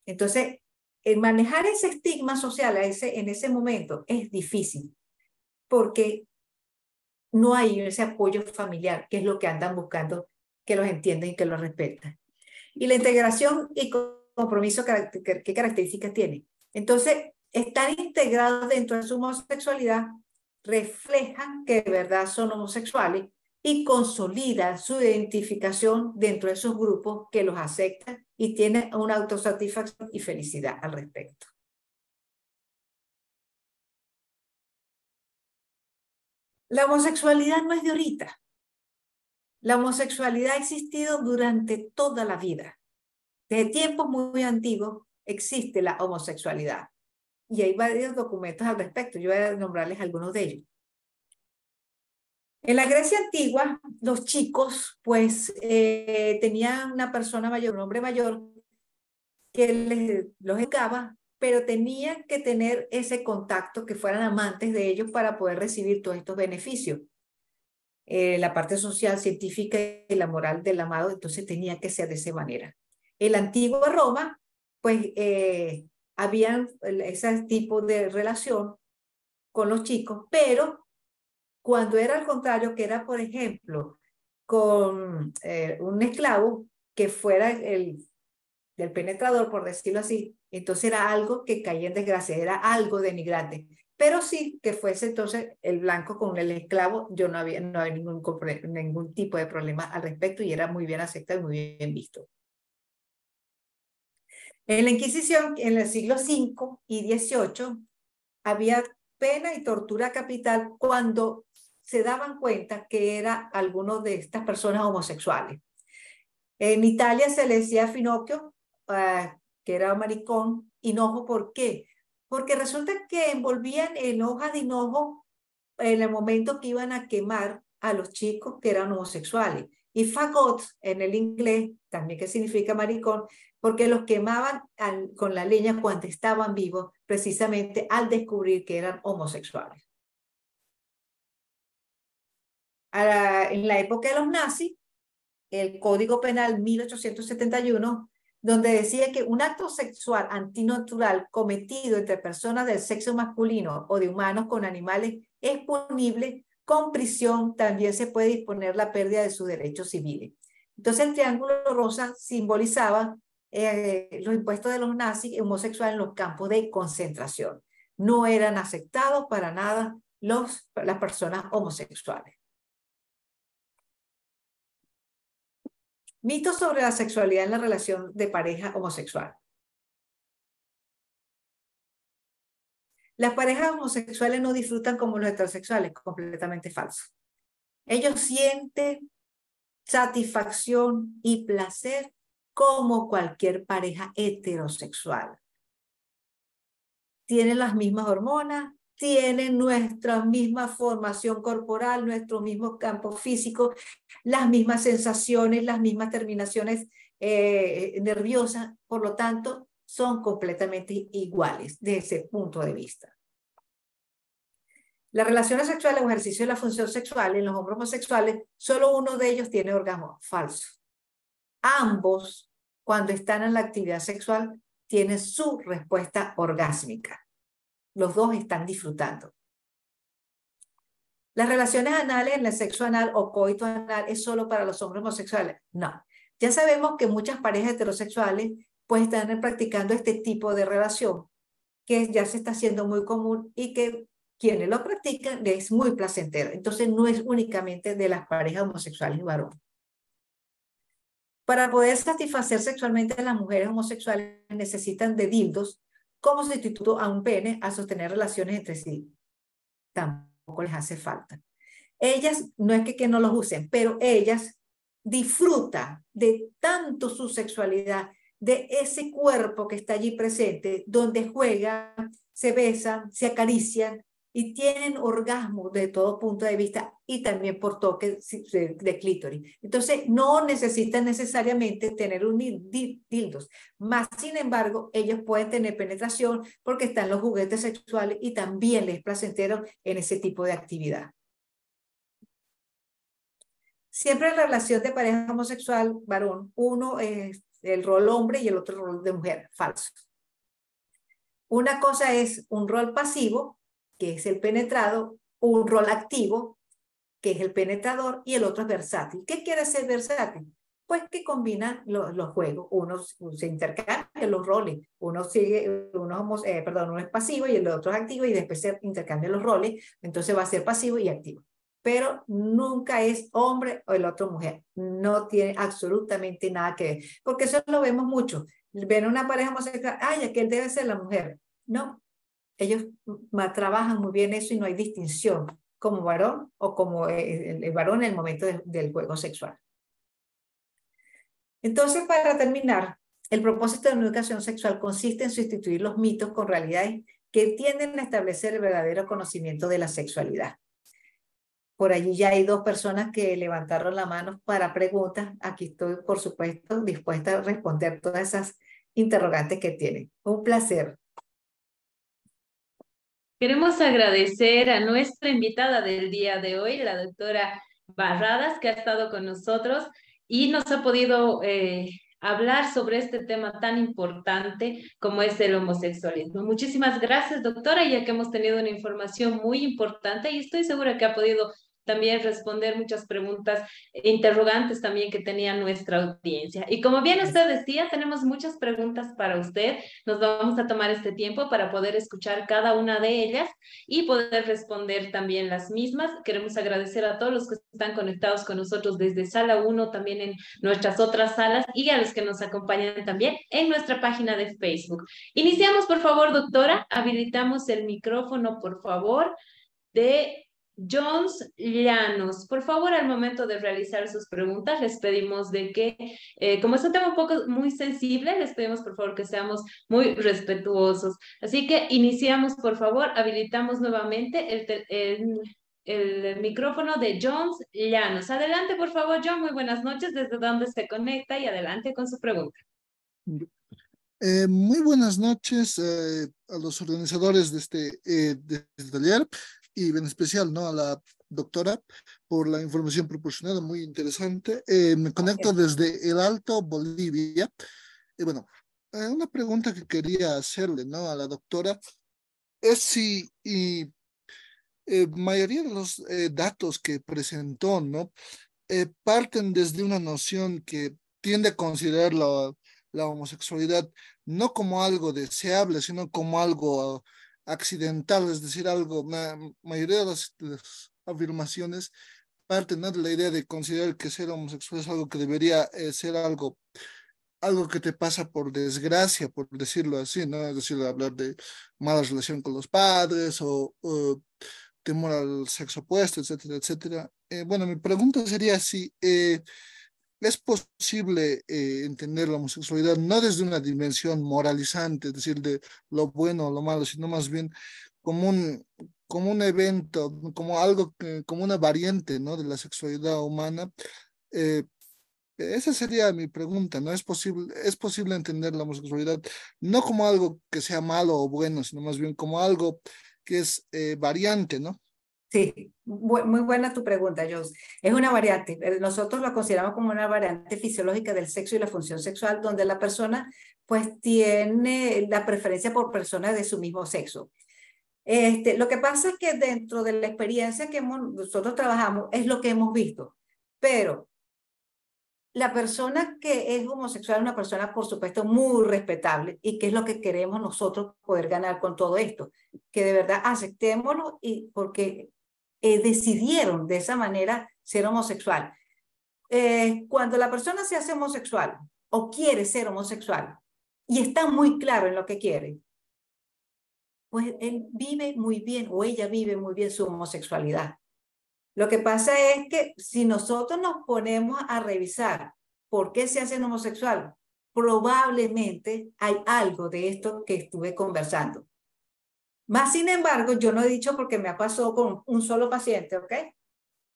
[SPEAKER 6] Entonces, el manejar ese estigma social a ese, en ese momento es difícil porque no hay ese apoyo familiar, que es lo que andan buscando, que los entienden y que los respetan. Y la integración y compromiso, ¿qué características tiene? Entonces, estar integrados dentro de su homosexualidad reflejan que de verdad son homosexuales y consolida su identificación dentro de esos grupos que los aceptan y tienen una autosatisfacción y felicidad al respecto. La homosexualidad no es de ahorita. La homosexualidad ha existido durante toda la vida. Desde tiempos muy antiguos existe la homosexualidad y hay varios documentos al respecto. Yo voy a nombrarles algunos de ellos. En la Grecia antigua, los chicos, pues, eh, tenían una persona mayor, un hombre mayor, que les, los educaba, pero tenían que tener ese contacto, que fueran amantes de ellos para poder recibir todos estos beneficios. Eh, la parte social, científica y la moral del amado, entonces tenía que ser de esa manera. En la antigua Roma, pues eh, habían ese tipo de relación con los chicos, pero cuando era al contrario, que era, por ejemplo, con eh, un esclavo que fuera el del penetrador, por decirlo así, Entonces era algo que caía en desgracia, era algo denigrante. Pero sí que fuese entonces el blanco con el esclavo, yo no había, no había ningún, ningún tipo de problema al respecto y era muy bien aceptado y muy bien visto. En la Inquisición, en el siglo V y XVIII, había pena y tortura capital cuando se daban cuenta que era alguno de estas personas homosexuales. En Italia se le decía Finocchio, ah, que era maricón, hinojo, ¿por qué? Porque resulta que envolvían en hoja de hinojo en el momento que iban a quemar a los chicos que eran homosexuales. Y fagot, en el inglés, también que significa maricón, porque los quemaban con la leña cuando estaban vivos, precisamente al descubrir que eran homosexuales. En la época de los nazis, el Código Penal 1871, donde decía que un acto sexual antinatural cometido entre personas del sexo masculino o de humanos con animales es punible con prisión, también se puede disponer la pérdida de sus derechos civiles. Entonces el triángulo rosa simbolizaba eh, los impuestos de los nazis homosexuales en los campos de concentración. No eran aceptados para nada los, las personas homosexuales. Mitos sobre la sexualidad en la relación de pareja homosexual. Las parejas homosexuales no disfrutan como los heterosexuales, completamente falso. Ellos sienten satisfacción y placer como cualquier pareja heterosexual. Tienen las mismas hormonas, tienen nuestra misma formación corporal, nuestro mismo campo físico, las mismas sensaciones, las mismas terminaciones eh, nerviosas, por lo tanto, son completamente iguales desde ese punto de vista. Las relaciones sexuales o ejercicio de la función sexual en los hombres homosexuales, solo uno de ellos tiene orgasmo falso. Ambos, cuando están en la actividad sexual, tienen su respuesta orgásmica. Los dos están disfrutando. Las relaciones anales en el sexo anal o coito anal es solo para los hombres homosexuales. No. Ya sabemos que muchas parejas heterosexuales pues están practicando este tipo de relación que ya se está haciendo muy común y que quienes lo practican es muy placentero. Entonces no es únicamente de las parejas homosexuales y varones. Para poder satisfacer sexualmente a las mujeres homosexuales necesitan de dildos como sustituto a un pene a sostener relaciones entre sí. Tampoco les hace falta. Ellas, no es que, que no los usen, pero ellas disfrutan de tanto su sexualidad, de ese cuerpo que está allí presente, donde juegan, se besan, se acarician, y tienen orgasmo de todo punto de vista y también por toque de clítoris. Entonces, no necesitan necesariamente tener un dildos. Más, sin embargo, ellos pueden tener penetración porque están los juguetes sexuales y también les es placentero en ese tipo de actividad. Siempre en la relación de pareja homosexual, varón, uno es el rol hombre y el otro rol de mujer, falso. Una cosa es un rol pasivo, que es el penetrado, un rol activo, que es el penetrador, y el otro es versátil. ¿Qué quiere ser versátil? Pues que combina los juegos. Uno se intercambia los roles. Uno sigue, uno, eh, perdón, uno es pasivo y el otro es activo y después se intercambian los roles. Entonces va a ser pasivo y activo. Pero nunca es hombre o el otro mujer. No tiene absolutamente nada que ver. Porque eso lo vemos mucho. Ven una pareja homosexual, ay, aquel debe ser la mujer. No, ellos trabajan muy bien eso y no hay distinción como varón o como eh, el, varón en el momento del juego sexual. Entonces, para terminar, el propósito de la educación sexual consiste en sustituir los mitos con realidades que tienden a establecer el verdadero conocimiento de la sexualidad. Por allí ya hay dos personas que levantaron la mano para preguntas. Aquí estoy, por supuesto, dispuesta a responder todas esas interrogantes que tienen. Un placer.
[SPEAKER 1] Queremos agradecer a nuestra invitada del día de hoy, la doctora Barradas, que ha estado con nosotros y nos ha podido eh, hablar sobre este tema tan importante como es el homosexualismo. Muchísimas gracias, doctora, ya que hemos tenido una información muy importante y estoy segura que ha podido también responder muchas preguntas e interrogantes también que tenía nuestra audiencia. Y como bien usted decía, tenemos muchas preguntas para usted. Nos vamos a tomar este tiempo para poder escuchar cada una de ellas y poder responder también las mismas. Queremos agradecer a todos los que están conectados con nosotros desde sala 1, también en nuestras otras salas y a los que nos acompañan también en nuestra página de Facebook. Iniciamos, por favor, doctora. Habilitamos el micrófono, por favor, de Jones Llanos, por favor, al momento de realizar sus preguntas, les pedimos de que, eh, como es un tema un muy sensible, les pedimos por favor que seamos muy respetuosos. Así que iniciamos, por favor, habilitamos nuevamente el micrófono de Jones Llanos. Adelante, por favor, John, muy buenas noches, desde donde se conecta y adelante con su pregunta.
[SPEAKER 7] Eh, muy buenas noches eh, a los organizadores de este, de este taller y en especial ¿no? a la doctora por la información proporcionada, muy interesante. Eh, me conecto desde el Alto, Bolivia. Y bueno, eh, una pregunta que quería hacerle ¿no? a la doctora es si y, eh, mayoría de los datos que presentó ¿no? parten desde una noción que tiende a considerar la, la homosexualidad no como algo deseable, sino como algo accidental, es decir, algo, la mayoría de las, afirmaciones parten de la idea de considerar que ser homosexual es algo que debería eh, ser algo, algo que te pasa por desgracia, por decirlo así, ¿no? Es decir, hablar de mala relación con los padres o, temor al sexo opuesto, etcétera, etcétera. Eh, bueno, mi pregunta sería si eh, es posible eh, entender la homosexualidad no desde una dimensión moralizante, es decir, de lo bueno o lo malo, sino más bien como un, como un evento, como algo, como una variante ¿no? de la sexualidad humana. Eh, esa sería mi pregunta, ¿no? ¿Es posible, ¿Es posible entender la homosexualidad no como algo que sea malo o bueno, sino más bien como algo que es eh, variante, ¿no?
[SPEAKER 6] Sí, muy buena tu pregunta, Jos. Es una variante. Eh, nosotros lo consideramos como una variante fisiológica del sexo y la función sexual, donde la persona pues tiene la preferencia por personas de su mismo sexo. Este, lo que pasa es que dentro de la experiencia que nosotros trabajamos es lo que hemos visto, pero la persona que es homosexual es una persona, por supuesto, muy respetable y que es lo que queremos nosotros poder ganar con todo esto, que de verdad aceptémoslo y porque eh, decidieron de esa manera ser homosexual. Eh, cuando la persona se hace homosexual o quiere ser homosexual y está muy claro en lo que quiere, pues él vive muy bien o ella vive muy bien su homosexualidad. Lo que pasa es que si nosotros nos ponemos a revisar por qué se hace homosexual, probablemente hay algo de esto que estuve conversando. Más sin embargo, yo no he dicho porque me ha pasado con un solo paciente, ¿ok?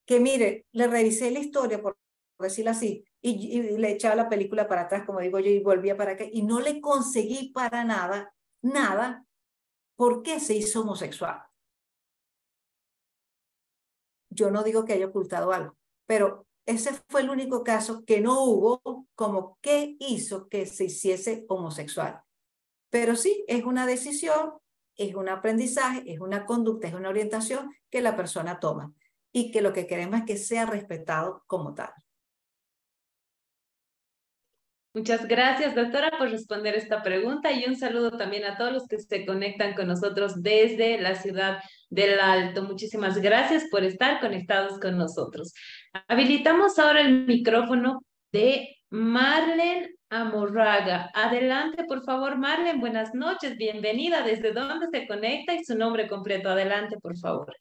[SPEAKER 6] Que mire, le revisé la historia, por decirlo así, y, le echaba la película para atrás, como digo yo, y volvía para acá, y no le conseguí para nada, nada, por qué se hizo homosexual. Yo no digo que haya ocultado algo, pero ese fue el único caso que no hubo como qué hizo que se hiciese homosexual. Pero sí, es una decisión es un aprendizaje, es una conducta, es una orientación que la persona toma y que lo que queremos es que sea respetado como tal.
[SPEAKER 1] Muchas gracias, doctora, por responder esta pregunta y un saludo también a todos los que se conectan con nosotros desde la ciudad del Alto. Muchísimas gracias por estar conectados con nosotros. Habilitamos ahora el micrófono de Marlene Amorraga. Adelante, por favor, Marlene. Buenas noches, bienvenida. ¿Desde dónde se conecta y su nombre completo? Adelante, por favor.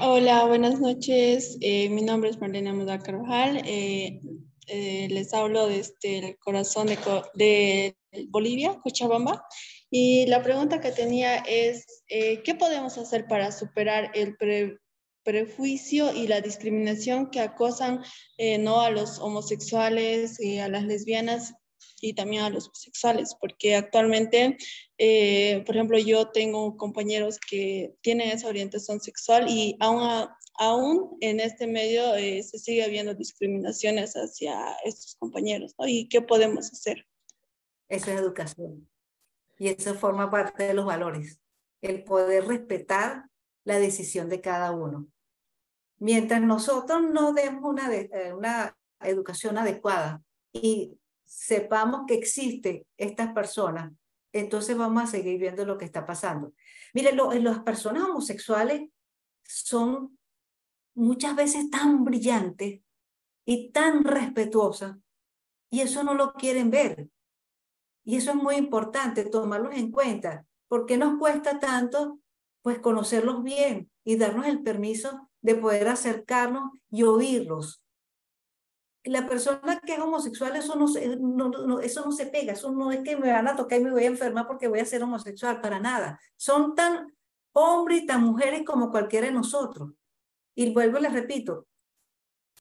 [SPEAKER 8] Hola, buenas noches. Eh, mi nombre es Marlene Amorraga Carvajal. Eh, eh, les hablo desde el corazón de, Bolivia, Cochabamba. Y la pregunta que tenía es, ¿qué podemos hacer para superar el pre prejuicio y la discriminación que acosan eh, no a los homosexuales y a las lesbianas y también a los homosexuales, porque actualmente, eh, por ejemplo, yo tengo compañeros que tienen esa orientación sexual y aún, aún en este medio eh, se sigue habiendo discriminaciones hacia estos compañeros, ¿no? ¿Y qué podemos hacer?
[SPEAKER 6] Eso es educación. Y eso forma parte de los valores, el poder respetar la decisión de cada uno Mientras nosotros no demos una, eh, una educación adecuada y sepamos que existen estas personas, entonces vamos a seguir viendo lo que está pasando. Miren, las personas homosexuales son muchas veces tan brillantes y tan respetuosas y eso no lo quieren ver. Y eso es muy importante, tomarlos en cuenta. porque nos cuesta tanto? Pues conocerlos bien y darnos el permiso de poder acercarnos y oírlos. La persona que es homosexual, eso no, no, eso no se pega, eso no es que me van a tocar y me voy a enfermar porque voy a ser homosexual, para nada. Son tan hombres y tan mujeres como cualquiera de nosotros. Y vuelvo y les repito,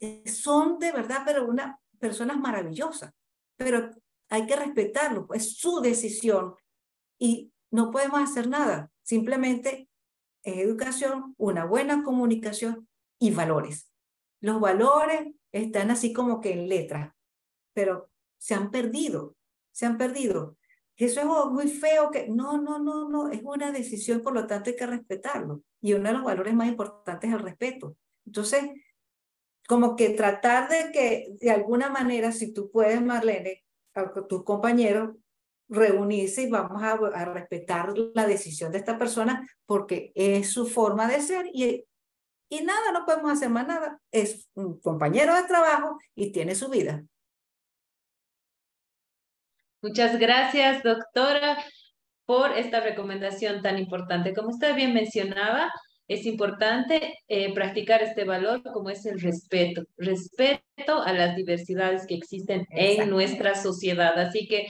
[SPEAKER 6] eh, son de verdad, pero unas personas maravillosas, pero hay que respetarlo, es su decisión y no podemos hacer nada, simplemente educación, una buena comunicación y valores. Los valores están así como que en letra, pero se han perdido, se han perdido. Eso es muy feo que no, no, no, no, es una decisión, por lo tanto hay que respetarlo. Y uno de los valores más importantes es el respeto. Entonces, como que tratar de que de alguna manera, si tú puedes, Marlene, a tus compañeros, reunirse y vamos a, a, respetar la decisión de esta persona porque es su forma de ser y, y nada, no podemos hacer más nada. Es un compañero de trabajo y tiene su vida.
[SPEAKER 1] Muchas gracias, doctora, por esta recomendación tan importante. Como usted bien mencionaba, es importante eh, practicar este valor como es el respeto, respeto a las diversidades que existen en nuestra sociedad. Así que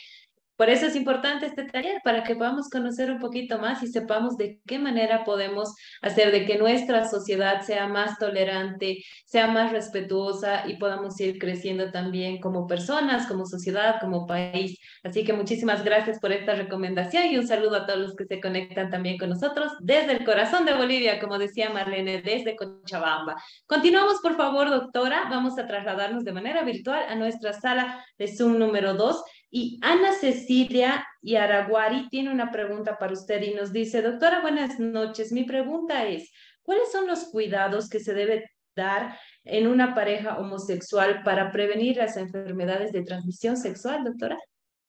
[SPEAKER 1] por eso es importante este taller, para que podamos conocer un poquito más y sepamos de qué manera podemos hacer de que nuestra sociedad sea más tolerante, sea más respetuosa y podamos ir creciendo también como personas, como sociedad, como país. Así que muchísimas gracias por esta recomendación y un saludo a todos los que se conectan también con nosotros desde el corazón de Bolivia, como decía Marlene, desde Cochabamba. Continuamos, por favor, doctora. Vamos a trasladarnos de manera virtual a nuestra sala de Zoom número 2 y Ana Cecilia y Araguari tiene una pregunta para usted y nos dice, doctora, buenas noches. Mi pregunta es, ¿cuáles son los cuidados que se debe dar en una pareja homosexual para prevenir las enfermedades de transmisión sexual, doctora?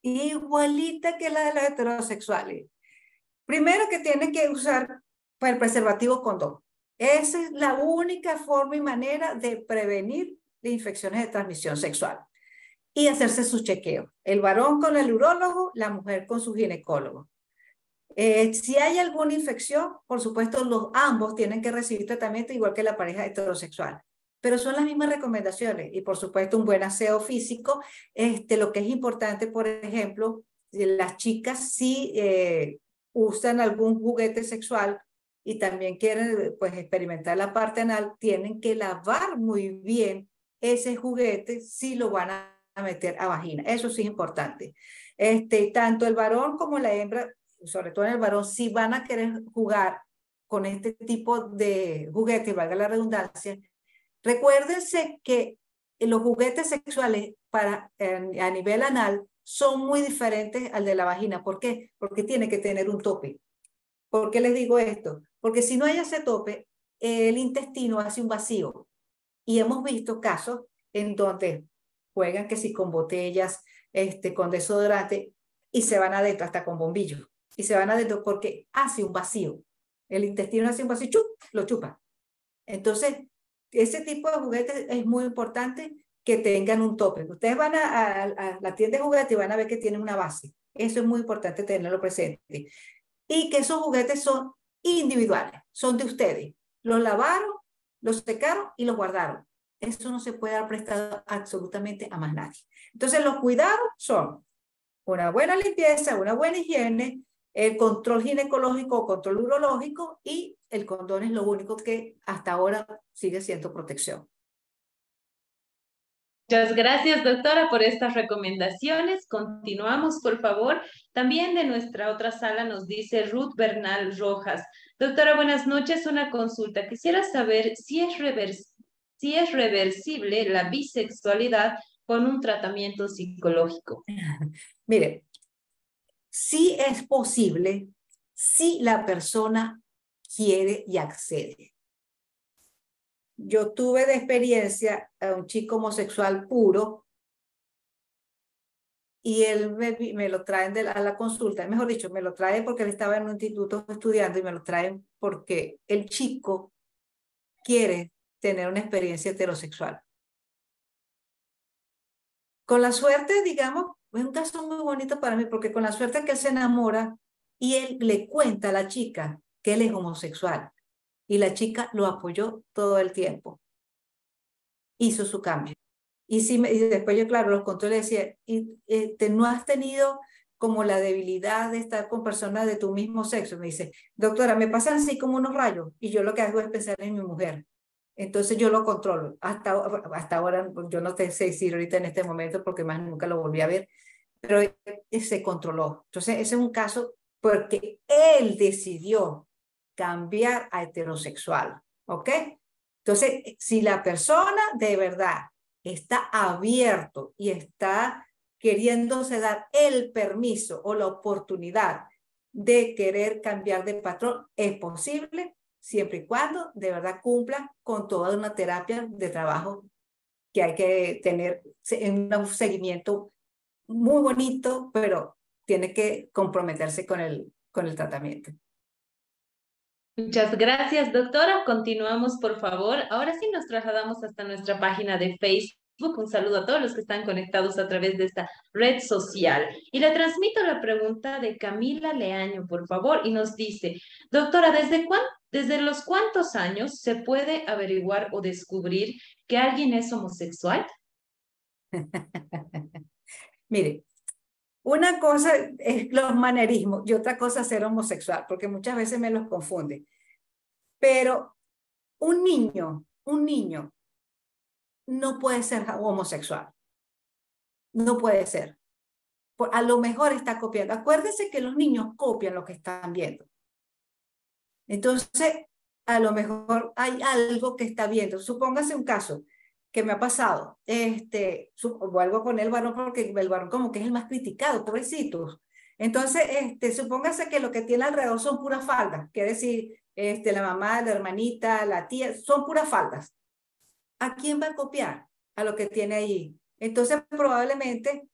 [SPEAKER 6] Igualita que la de los heterosexuales. Primero que tiene que usar el preservativo condón. Esa es la única forma y manera de prevenir de infecciones de transmisión sexual y hacerse su chequeo. El varón con el urólogo, la mujer con su ginecólogo. Eh, si hay alguna infección, por supuesto, los ambos tienen que recibir tratamiento igual que la pareja heterosexual. Pero son las mismas recomendaciones y, por supuesto, un buen aseo físico. Este, lo que es importante, por ejemplo, las chicas si eh, usan algún juguete sexual y también quieren pues, experimentar la parte anal, tienen que lavar muy bien ese juguete si lo van a a meter a vagina. Eso sí es importante. Este, tanto el varón como la hembra, sobre todo en el varón, si van a querer jugar con este tipo de juguete, valga la redundancia, recuérdense que los juguetes sexuales para, a nivel anal son muy diferentes al de la vagina. ¿Por qué? Porque tiene que tener un tope. ¿Por qué les digo esto? Porque si no hay ese tope, el intestino hace un vacío. Y hemos visto casos en donde juegan que si con botellas, este, con desodorante, y se van adentro, hasta con bombillos, y se van adentro porque hace un vacío. El intestino hace un vacío, ¡chup! lo chupa. Entonces, ese tipo de juguetes es muy importante que tengan un tope. Ustedes van a, a, la tienda de juguetes y van a ver que tienen una base. Eso es muy importante tenerlo presente. Y que esos juguetes son individuales, son de ustedes. Los lavaron, los secaron y los guardaron. Eso no se puede dar prestado absolutamente a más nadie. Entonces, los cuidados son una buena limpieza, una buena higiene, el control ginecológico o control urológico y el condón es lo único que hasta ahora sigue siendo protección.
[SPEAKER 1] Muchas gracias, doctora, por estas recomendaciones. Continuamos, por favor. También de nuestra otra sala nos dice Ruth Bernal Rojas. Doctora, buenas noches. Una consulta. Quisiera saber si es reversible si es reversible la bisexualidad con un tratamiento psicológico.
[SPEAKER 6] Mire, sí es posible si la persona quiere y accede. yo tuve de experiencia a un chico homosexual puro y él me, lo traen de a la consulta, mejor dicho, me lo trae porque él estaba en un instituto estudiando y me lo traen porque el chico quiere tener una experiencia heterosexual. Con la suerte, digamos, es un caso muy bonito para mí porque con la suerte que él se enamora y él le cuenta a la chica que él es homosexual y la chica lo apoyó todo el tiempo. Hizo su cambio. Y, si y después yo, claro, los conté y le decía, este, ¿no has tenido como la debilidad de estar con personas de tu mismo sexo? Me dice, doctora, me pasan así como unos rayos y yo lo que hago es pensar en mi mujer. Entonces yo lo controlo. Hasta, hasta ahora, yo no sé decir ahorita en este momento porque más nunca lo volví a ver, pero se controló. Entonces ese es un caso porque él decidió cambiar a heterosexual, ¿ok? Entonces, si la persona de verdad está abierto y está queriéndose dar el permiso o la oportunidad de querer cambiar de patrón, es posible siempre y cuando de verdad cumpla con toda una terapia de trabajo que hay que tener en un seguimiento muy bonito, pero tiene que comprometerse con el, con el tratamiento.
[SPEAKER 1] Muchas gracias, doctora. Continuamos, por favor. Ahora sí nos trasladamos hasta nuestra página de Facebook. Un saludo a todos los que están conectados a través de esta red social. Y le transmito la pregunta de Camila Leaño, por favor, y nos dice, doctora, ¿desde, cuán, ¿desde los cuántos años se puede averiguar o descubrir que alguien es homosexual?
[SPEAKER 6] Mire, una cosa es los manerismos y otra cosa es ser homosexual, porque muchas veces me los confunde. Pero un niño, un niño, no puede ser homosexual. No puede ser. A lo mejor está copiando. Acuérdense que los niños copian lo que están viendo. Entonces, a lo mejor hay algo que está viendo. Supóngase un caso que me ha pasado. Este, vuelvo con el varón porque el varón como que es el más criticado, pobrecitos. Entonces, este, supóngase que lo que tiene alrededor son puras faldas, quiere decir, este, la mamá, la hermanita, la tía, son puras faldas. ¿A quién va a copiar? A lo que tiene ahí. Entonces, probablemente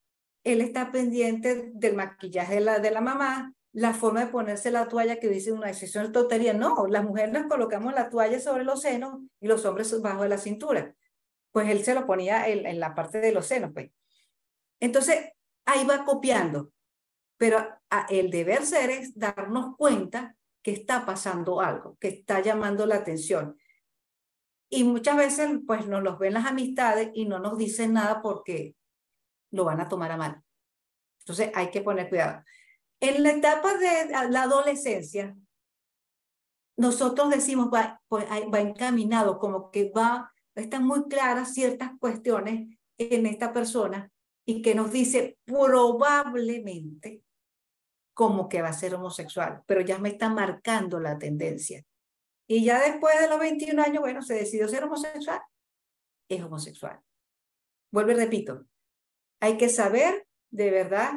[SPEAKER 6] él está pendiente del maquillaje de la, de la mamá, la forma de ponerse la toalla que dice una decisión de tontería. No, las mujeres nos colocamos la toalla sobre los senos y los hombres bajo de la cintura pues él se lo ponía en, la parte de los senos, pues. Entonces, ahí va copiando, pero el deber ser es darnos cuenta que está pasando algo, que está llamando la atención. Y muchas veces, pues, nos los ven las amistades y no nos dicen nada porque lo van a tomar a mal. Entonces, hay que poner cuidado. En la etapa de la adolescencia, nosotros decimos, va, pues, va encaminado, como que va están muy claras ciertas cuestiones en esta persona y que nos dice probablemente como que va a ser homosexual, pero ya me está marcando la tendencia. Y ya después de los 21 años, bueno, se decidió ser homosexual, es homosexual. Vuelvo y repito, hay que saber de verdad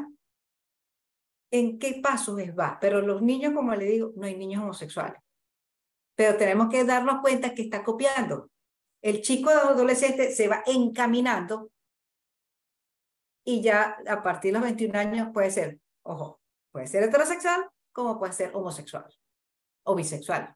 [SPEAKER 6] en qué pasos va, pero los niños, como le digo, no hay niños homosexuales. Pero tenemos que darnos cuenta que está copiando el chico adolescente se va encaminando y ya a partir de los 21 años puede ser, ojo, puede ser heterosexual como puede ser homosexual o bisexual.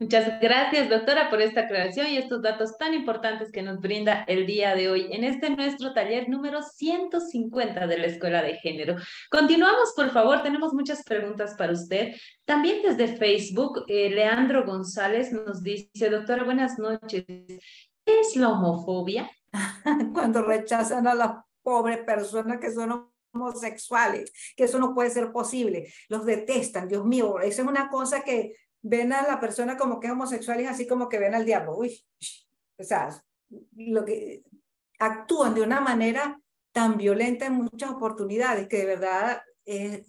[SPEAKER 1] Muchas gracias, doctora, por esta aclaración y estos datos tan importantes que nos brinda el día de hoy en este nuestro taller número 150 de la Escuela de Género. Continuamos, por favor, tenemos muchas preguntas para usted. También desde Facebook, eh, Leandro González nos dice, doctora, buenas noches. ¿Qué es la homofobia?
[SPEAKER 6] Cuando rechazan a las pobres personas que son homosexuales, que eso no puede ser posible, los detestan, Dios mío, eso es una cosa que ven a la persona como que es homosexual y es así como que ven al diablo. O sea, lo que actúan de una manera tan violenta en muchas oportunidades que de verdad es,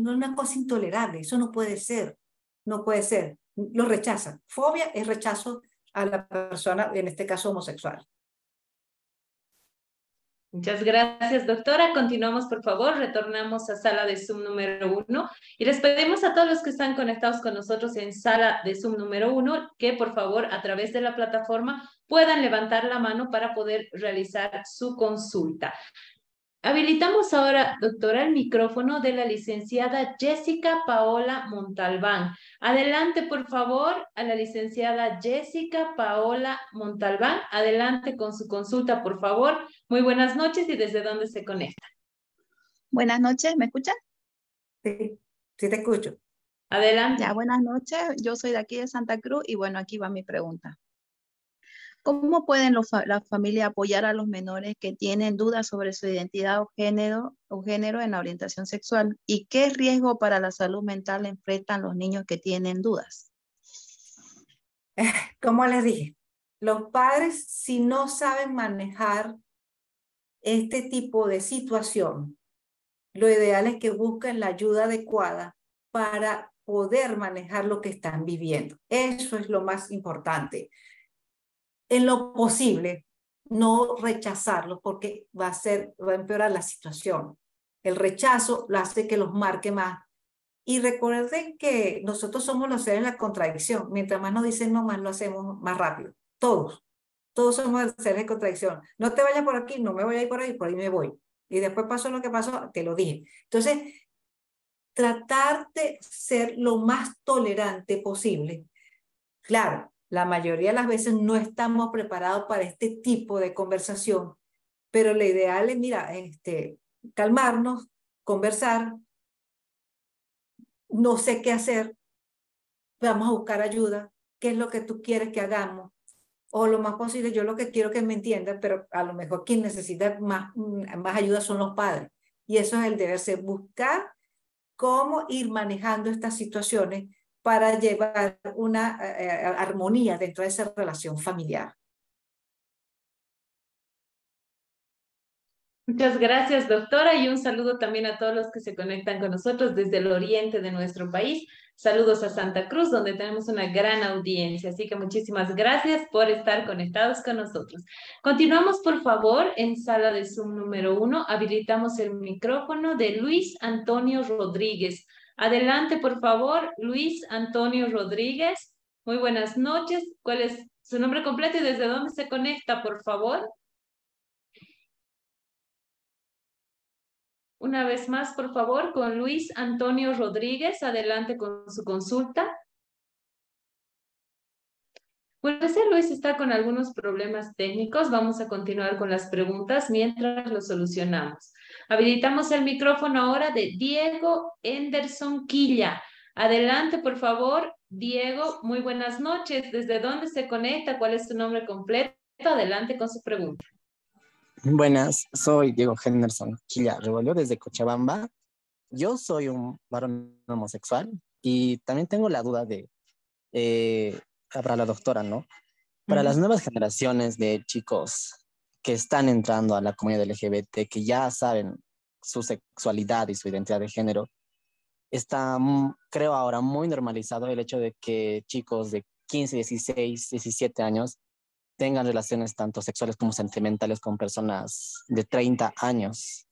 [SPEAKER 6] no es una cosa intolerable. Eso no puede ser, no puede ser. Lo rechazan. Fobia es rechazo a la persona, en este caso homosexual.
[SPEAKER 1] Muchas gracias, doctora. Continuamos, por favor. Retornamos a sala de Zoom número uno y les pedimos a todos los que están conectados con nosotros en sala de Zoom número uno que, por favor, a través de la plataforma puedan levantar la mano para poder realizar su consulta. Habilitamos ahora, doctora, el micrófono de la licenciada Jessica Paola Montalbán. Adelante, por favor, a la licenciada Jessica Paola Montalbán. Adelante con su consulta, por favor. Muy buenas noches y desde dónde se conecta.
[SPEAKER 9] Buenas noches, ¿me escuchan?
[SPEAKER 6] Sí, sí te escucho.
[SPEAKER 1] Adelante.
[SPEAKER 9] Ya, buenas noches. Yo soy de aquí de Santa Cruz y bueno, aquí va mi pregunta. ¿Cómo pueden las familias apoyar a los menores que tienen dudas sobre su identidad o género, o género en la orientación sexual? ¿Y qué riesgo para la salud mental enfrentan los niños que tienen dudas?
[SPEAKER 6] Como les dije, los padres si no saben manejar este tipo de situación, lo ideal es que busquen la ayuda adecuada para poder manejar lo que están viviendo. Eso es lo más importante en lo posible, no rechazarlos porque va a ser, va a empeorar la situación. El rechazo lo hace que los marque más. Y recuerden que nosotros somos los seres de la contradicción. Mientras más nos dicen no, más lo hacemos más rápido. Todos. Todos somos seres de contradicción. No te vayas por aquí, no me voy a ir por ahí, por ahí me voy. Y después pasó lo que pasó, te lo dije. Entonces, tratar de ser lo más tolerante posible. Claro, la mayoría de las veces no estamos preparados para este tipo de conversación, pero lo ideal es, mira, este, calmarnos, conversar, no sé qué hacer, vamos a buscar ayuda, qué es lo que tú quieres que hagamos, o lo más posible, yo lo que quiero que me entiendan, pero a lo mejor quien necesita más, más ayuda son los padres. Y eso es el deber ser, buscar cómo ir manejando estas situaciones para llevar una eh, eh, armonía dentro de esa relación familiar.
[SPEAKER 1] Muchas gracias, doctora, y un saludo también a todos los que se conectan con nosotros desde el oriente de nuestro país. Saludos a Santa Cruz, donde tenemos una gran audiencia. Así que muchísimas gracias por estar conectados con nosotros. Continuamos, por favor, en sala de Zoom número uno. Habilitamos el micrófono de Luis Antonio Rodríguez. Adelante, por favor, Luis Antonio Rodríguez. Muy buenas noches. ¿Cuál es su nombre completo y desde dónde se conecta, por favor? Una vez más, por favor, con Luis Antonio Rodríguez. Adelante con su consulta. Puede ser, Luis está con algunos problemas técnicos. Vamos a continuar con las preguntas mientras lo solucionamos. Habilitamos el micrófono ahora de Diego Enderson Quilla. Adelante, por favor, Diego. Muy buenas noches. ¿Desde dónde se conecta? ¿Cuál es su nombre completo? Adelante con su pregunta.
[SPEAKER 10] Buenas, soy Diego Henderson Quilla Revolvió desde Cochabamba. Yo soy un varón homosexual y también tengo la duda de, eh, para la doctora, ¿no? Para las nuevas generaciones de chicos que están entrando a la comunidad LGBT, que ya saben su sexualidad y su identidad de género, está, creo ahora, muy normalizado el hecho de que chicos de 15, 16, 17 años tengan relaciones tanto sexuales como sentimentales con personas de 30 años.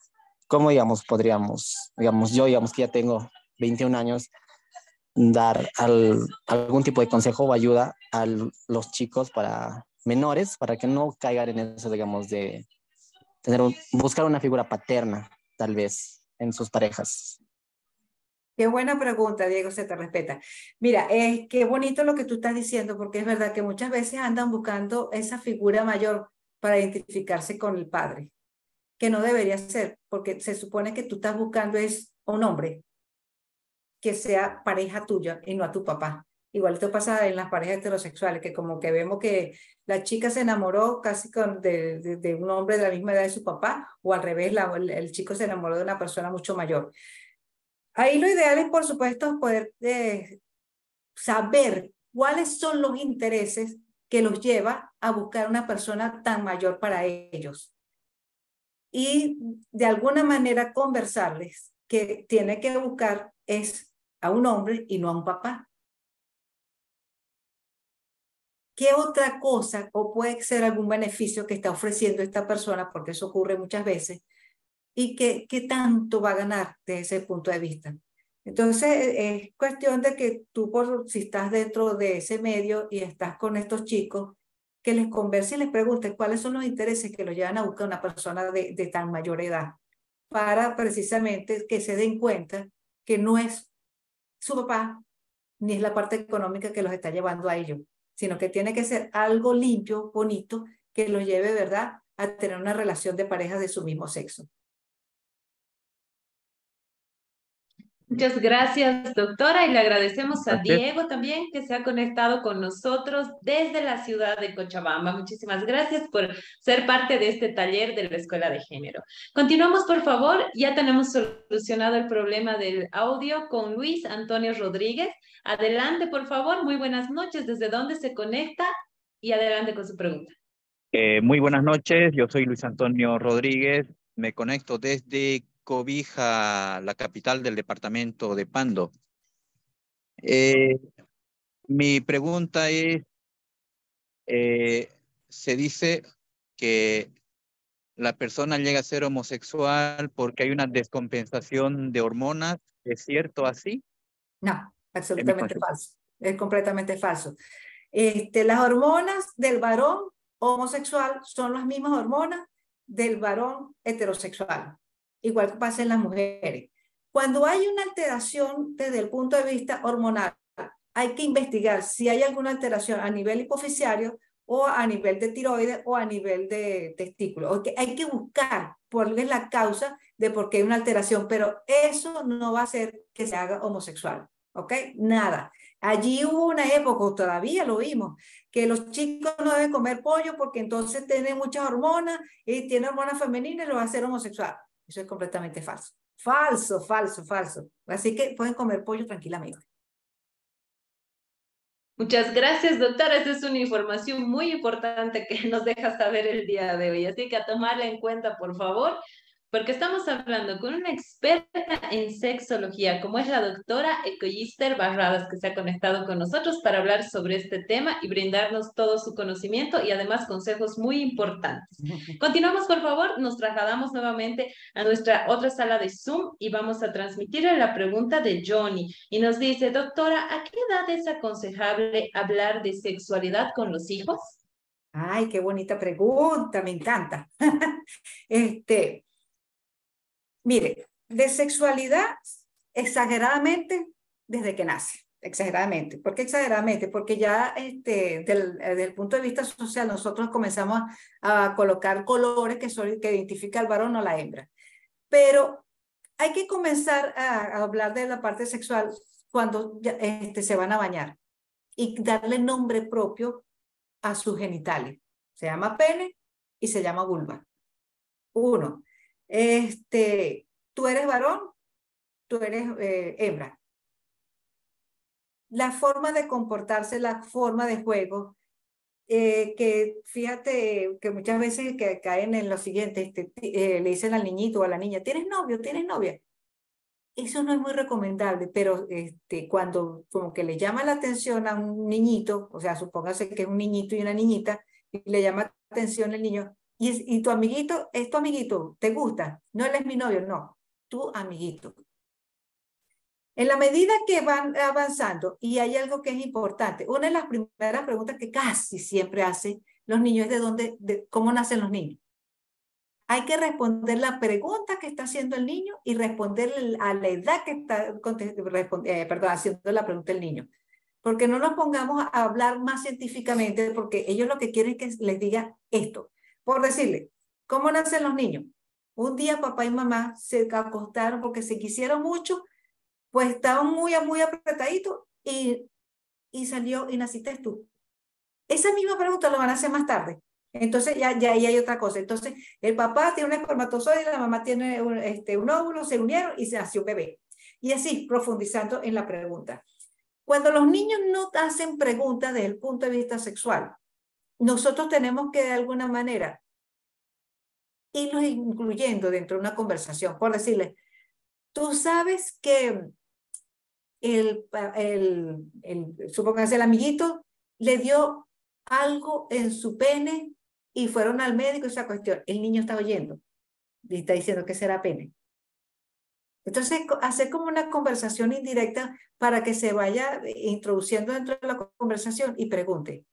[SPEAKER 10] ¿Cómo, digamos, podríamos, digamos, yo, digamos que ya tengo 21 años, dar algún tipo de consejo o ayuda a los chicos para menores para que no caigan en eso, digamos, de tener buscar una figura paterna, tal vez, en sus parejas.
[SPEAKER 6] Qué buena pregunta, Diego, se te respeta. Mira, es qué bonito lo que tú estás diciendo, porque es verdad que muchas veces andan buscando esa figura mayor para identificarse con el padre, que no debería ser, porque se supone que tú estás buscando es un hombre que sea pareja tuya y no a tu papá. Igual esto pasa en las parejas heterosexuales, que como que vemos que la chica se enamoró casi con, de, de, un hombre de la misma edad de su papá, o al revés, el, chico se enamoró de una persona mucho mayor. Ahí lo ideal es, por supuesto, poder eh, saber cuáles son los intereses que los lleva a buscar una persona tan mayor para ellos. Y de alguna manera conversarles que tiene que buscar es a un hombre y no a un papá ¿Qué otra cosa o puede ser algún beneficio que está ofreciendo esta persona, porque eso ocurre muchas veces, y qué, qué tanto va a ganar desde ese punto de vista? Entonces, es cuestión de que tú, por, si estás dentro de ese medio y estás con estos chicos, que les converse y les pregunte cuáles son los intereses que lo llevan a buscar una persona de, de tan mayor edad, para precisamente que se den cuenta que no es su papá ni es la parte económica que los está llevando a ello, sino que tiene que ser algo limpio, bonito, que los lleve, ¿verdad?, a tener una relación de pareja de su mismo sexo.
[SPEAKER 1] Muchas gracias, doctora, y le agradecemos a Diego también que se ha conectado con nosotros desde la ciudad de Cochabamba. Muchísimas gracias por ser parte de este taller de la Escuela de Género. Continuamos, por favor. Ya tenemos solucionado el problema del audio con Luis Antonio Rodríguez. Adelante, por favor. Muy buenas noches. ¿Desde dónde se conecta? Y adelante con su pregunta.
[SPEAKER 11] Eh, muy buenas noches. Yo soy Luis Antonio Rodríguez. Me conecto desde cobija la capital del departamento de Pando. Eh, mi pregunta es, eh, se dice que la persona llega a ser homosexual porque hay una descompensación de hormonas. ¿Es cierto así?
[SPEAKER 6] No, absolutamente falso. Es completamente falso. Este, las hormonas del varón homosexual son las mismas hormonas del varón heterosexual igual que pasa en las mujeres. Cuando hay una alteración desde el punto de vista hormonal, hay que investigar si hay alguna alteración a nivel hipoficiario o a nivel de tiroides o a nivel de testículo. Hay que buscar cuál es la causa de por qué hay una alteración, pero eso no va a hacer que se haga homosexual. ¿Ok? Nada. Allí hubo una época, todavía lo vimos, que los chicos no deben comer pollo porque entonces tienen muchas hormonas y tienen hormonas femeninas y lo va a hacer homosexual. Eso es completamente falso. Falso, falso, falso. Así que pueden comer pollo tranquilamente.
[SPEAKER 1] Muchas gracias, doctora. Esta es una información muy importante que nos deja saber el día de hoy. Así que a tomarla en cuenta, por favor porque estamos hablando con una experta en sexología, como es la doctora Ecoyister Barradas, que se ha conectado con nosotros para hablar sobre este tema y brindarnos todo su conocimiento y además consejos muy importantes. Continuamos, por favor, nos trasladamos nuevamente a nuestra otra sala de Zoom y vamos a transmitirle la pregunta de Johnny. Y nos dice, doctora, ¿a qué edad es aconsejable hablar de sexualidad con los hijos?
[SPEAKER 6] Ay, qué bonita pregunta, me encanta. este, Mire, de sexualidad exageradamente desde que nace, exageradamente. ¿Por qué exageradamente? Porque ya este, del, eh, desde el punto de vista social nosotros comenzamos a, colocar colores que, son, que identifica al varón o la hembra. Pero hay que comenzar a, hablar de la parte sexual cuando este, se van a bañar y darle nombre propio a sus genitales. Se llama pene y se llama vulva. Uno este, tú eres varón, tú eres eh, hembra. La forma de comportarse, la forma de juego, eh, que fíjate que muchas veces que caen en lo siguiente, este, eh, le dicen al niñito o a la niña, ¿tienes novio? ¿Tienes novia? Eso no es muy recomendable, pero este, cuando como que le llama la atención a un niñito, o sea, supóngase que es un niñito y una niñita, y le llama la atención el niño, y, tu amiguito es tu amiguito, ¿te gusta? No, él es mi novio, no, tu amiguito. En la medida que van avanzando, y hay algo que es importante, una de las primeras preguntas que casi siempre hacen los niños es de dónde, de cómo nacen los niños. Hay que responder la pregunta que está haciendo el niño y responder a la edad que está eh, haciendo la pregunta el niño. Porque no nos pongamos a hablar más científicamente, porque ellos lo que quieren es que les diga esto. Por decirle, ¿cómo nacen los niños? Un día papá y mamá se acostaron porque se quisieron mucho, pues estaban muy, muy apretaditos y, y salió y naciste tú. Esa misma pregunta lo van a hacer más tarde. Entonces ya, ya ahí hay otra cosa. Entonces el papá tiene un espermatozoide, la mamá tiene un, este, un óvulo, se unieron y se nació un bebé. Y así, profundizando en la pregunta. Cuando los niños no hacen preguntas desde el punto de vista sexual, nosotros tenemos que de alguna manera irlos incluyendo dentro de una conversación, por decirle, tú sabes que el, el, supongamos el amiguito le dio algo en su pene y fueron al médico esa cuestión. El niño está oyendo y está diciendo que será pene. Entonces, hacer como una conversación indirecta para que se vaya introduciendo dentro de la conversación y pregunte.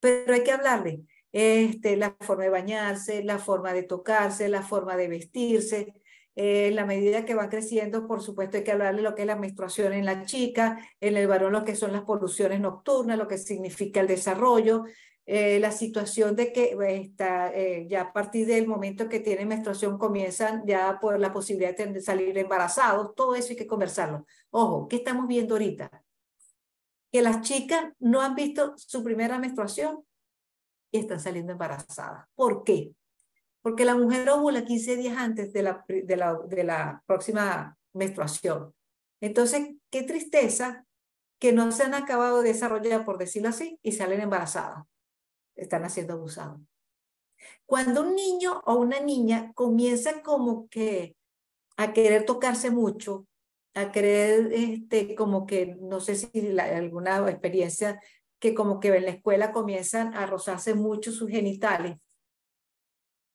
[SPEAKER 6] Pero hay que hablarle este, la forma de bañarse, la forma de tocarse, la forma de vestirse. Eh, en la medida que van creciendo, por supuesto, hay que hablarle lo que es la menstruación en la chica, en el varón lo que son las poluciones nocturnas, lo que significa el desarrollo, eh, la situación de que está, eh, ya a partir del momento que tienen menstruación comienzan ya por la posibilidad de salir embarazados, todo eso hay que conversarlo. Ojo, ¿qué estamos viendo ahorita? Que las chicas no han visto su primera menstruación y están saliendo embarazadas. ¿Por qué? Porque la mujer ovula 15 días antes de la, próxima menstruación. Entonces, qué tristeza que no se han acabado de desarrollar, por decirlo así, y salen embarazadas están siendo abusados. Cuando un niño o una niña comienza como que a querer tocarse mucho, a querer, este, como que, no sé si alguna experiencia, que como que en la escuela comienzan a rozarse mucho sus genitales.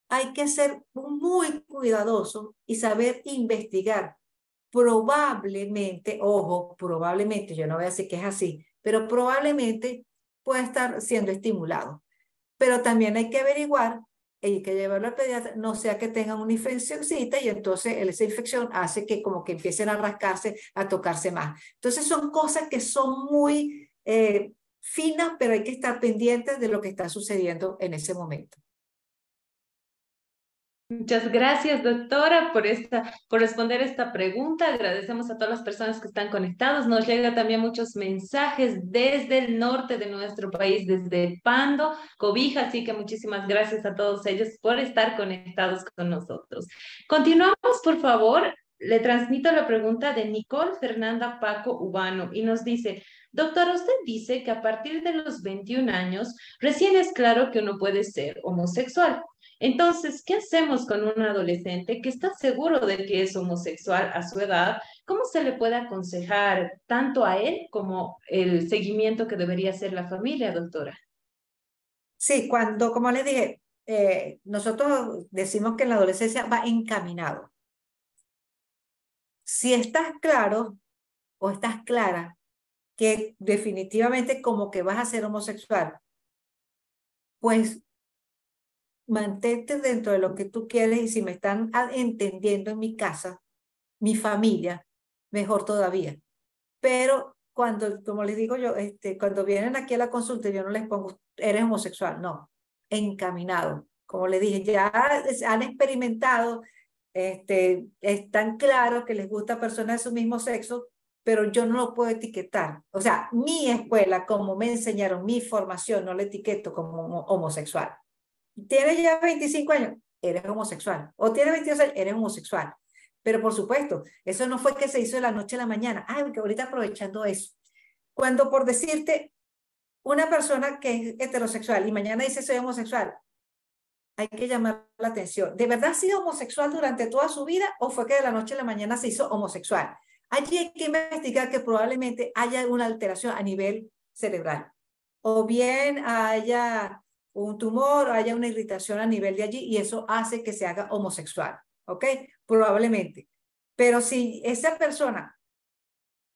[SPEAKER 6] Hay que ser muy cuidadoso y saber investigar. Probablemente, ojo, probablemente, yo no voy a decir que es así, pero probablemente puede estar siendo estimulado pero también hay que averiguar, hay que llevarlo al pediatra, no sea que tengan una infeccióncita y entonces esa infección hace que como que empiecen a rascarse, a tocarse más. Entonces son cosas que son muy eh, finas, pero hay que estar pendientes de lo que está sucediendo en ese momento.
[SPEAKER 1] Muchas gracias, doctora, por, esta, por responder esta pregunta. Agradecemos a todas las personas que están conectados. Nos llegan también muchos mensajes desde el norte de nuestro país, desde Pando, Cobija, así que muchísimas gracias a todos ellos por estar conectados con nosotros. Continuamos, por favor. Le transmito la pregunta de Nicole Fernanda Paco Ubano y nos dice, doctora, usted dice que a partir de los 21 años recién es claro que uno puede ser homosexual. Entonces, ¿qué hacemos con un adolescente que está seguro de que es homosexual a su edad? ¿Cómo se le puede aconsejar tanto a él como el seguimiento que debería hacer la familia, doctora?
[SPEAKER 6] Sí, cuando, como le dije, eh, nosotros decimos que la adolescencia va encaminado. Si estás claro o estás clara que definitivamente como que vas a ser homosexual, pues mantente dentro de lo que tú quieres y si me están entendiendo en mi casa, mi familia, mejor todavía. Pero cuando, como les digo yo, este, cuando vienen aquí a la consulta, yo no les pongo, eres homosexual, no, encaminado. Como les dije, ya han experimentado, este, están claros que les gusta personas de su mismo sexo, pero yo no lo puedo etiquetar. O sea, mi escuela, como me enseñaron, mi formación, no lo etiqueto como homosexual tienes ya 25 años, eres homosexual. O tienes 22 años, eres homosexual. Pero por supuesto, eso no fue que se hizo de la noche a la mañana. Ay, que ahorita aprovechando eso. Cuando por decirte, una persona que es heterosexual y mañana dice soy homosexual, hay que llamar la atención. ¿De verdad ha sido homosexual durante toda su vida o fue que de la noche a la mañana se hizo homosexual? Allí hay que investigar que probablemente haya una alteración a nivel cerebral o bien haya un tumor haya una irritación a nivel de allí y eso hace que se haga homosexual, ¿ok? Probablemente. Pero si esa persona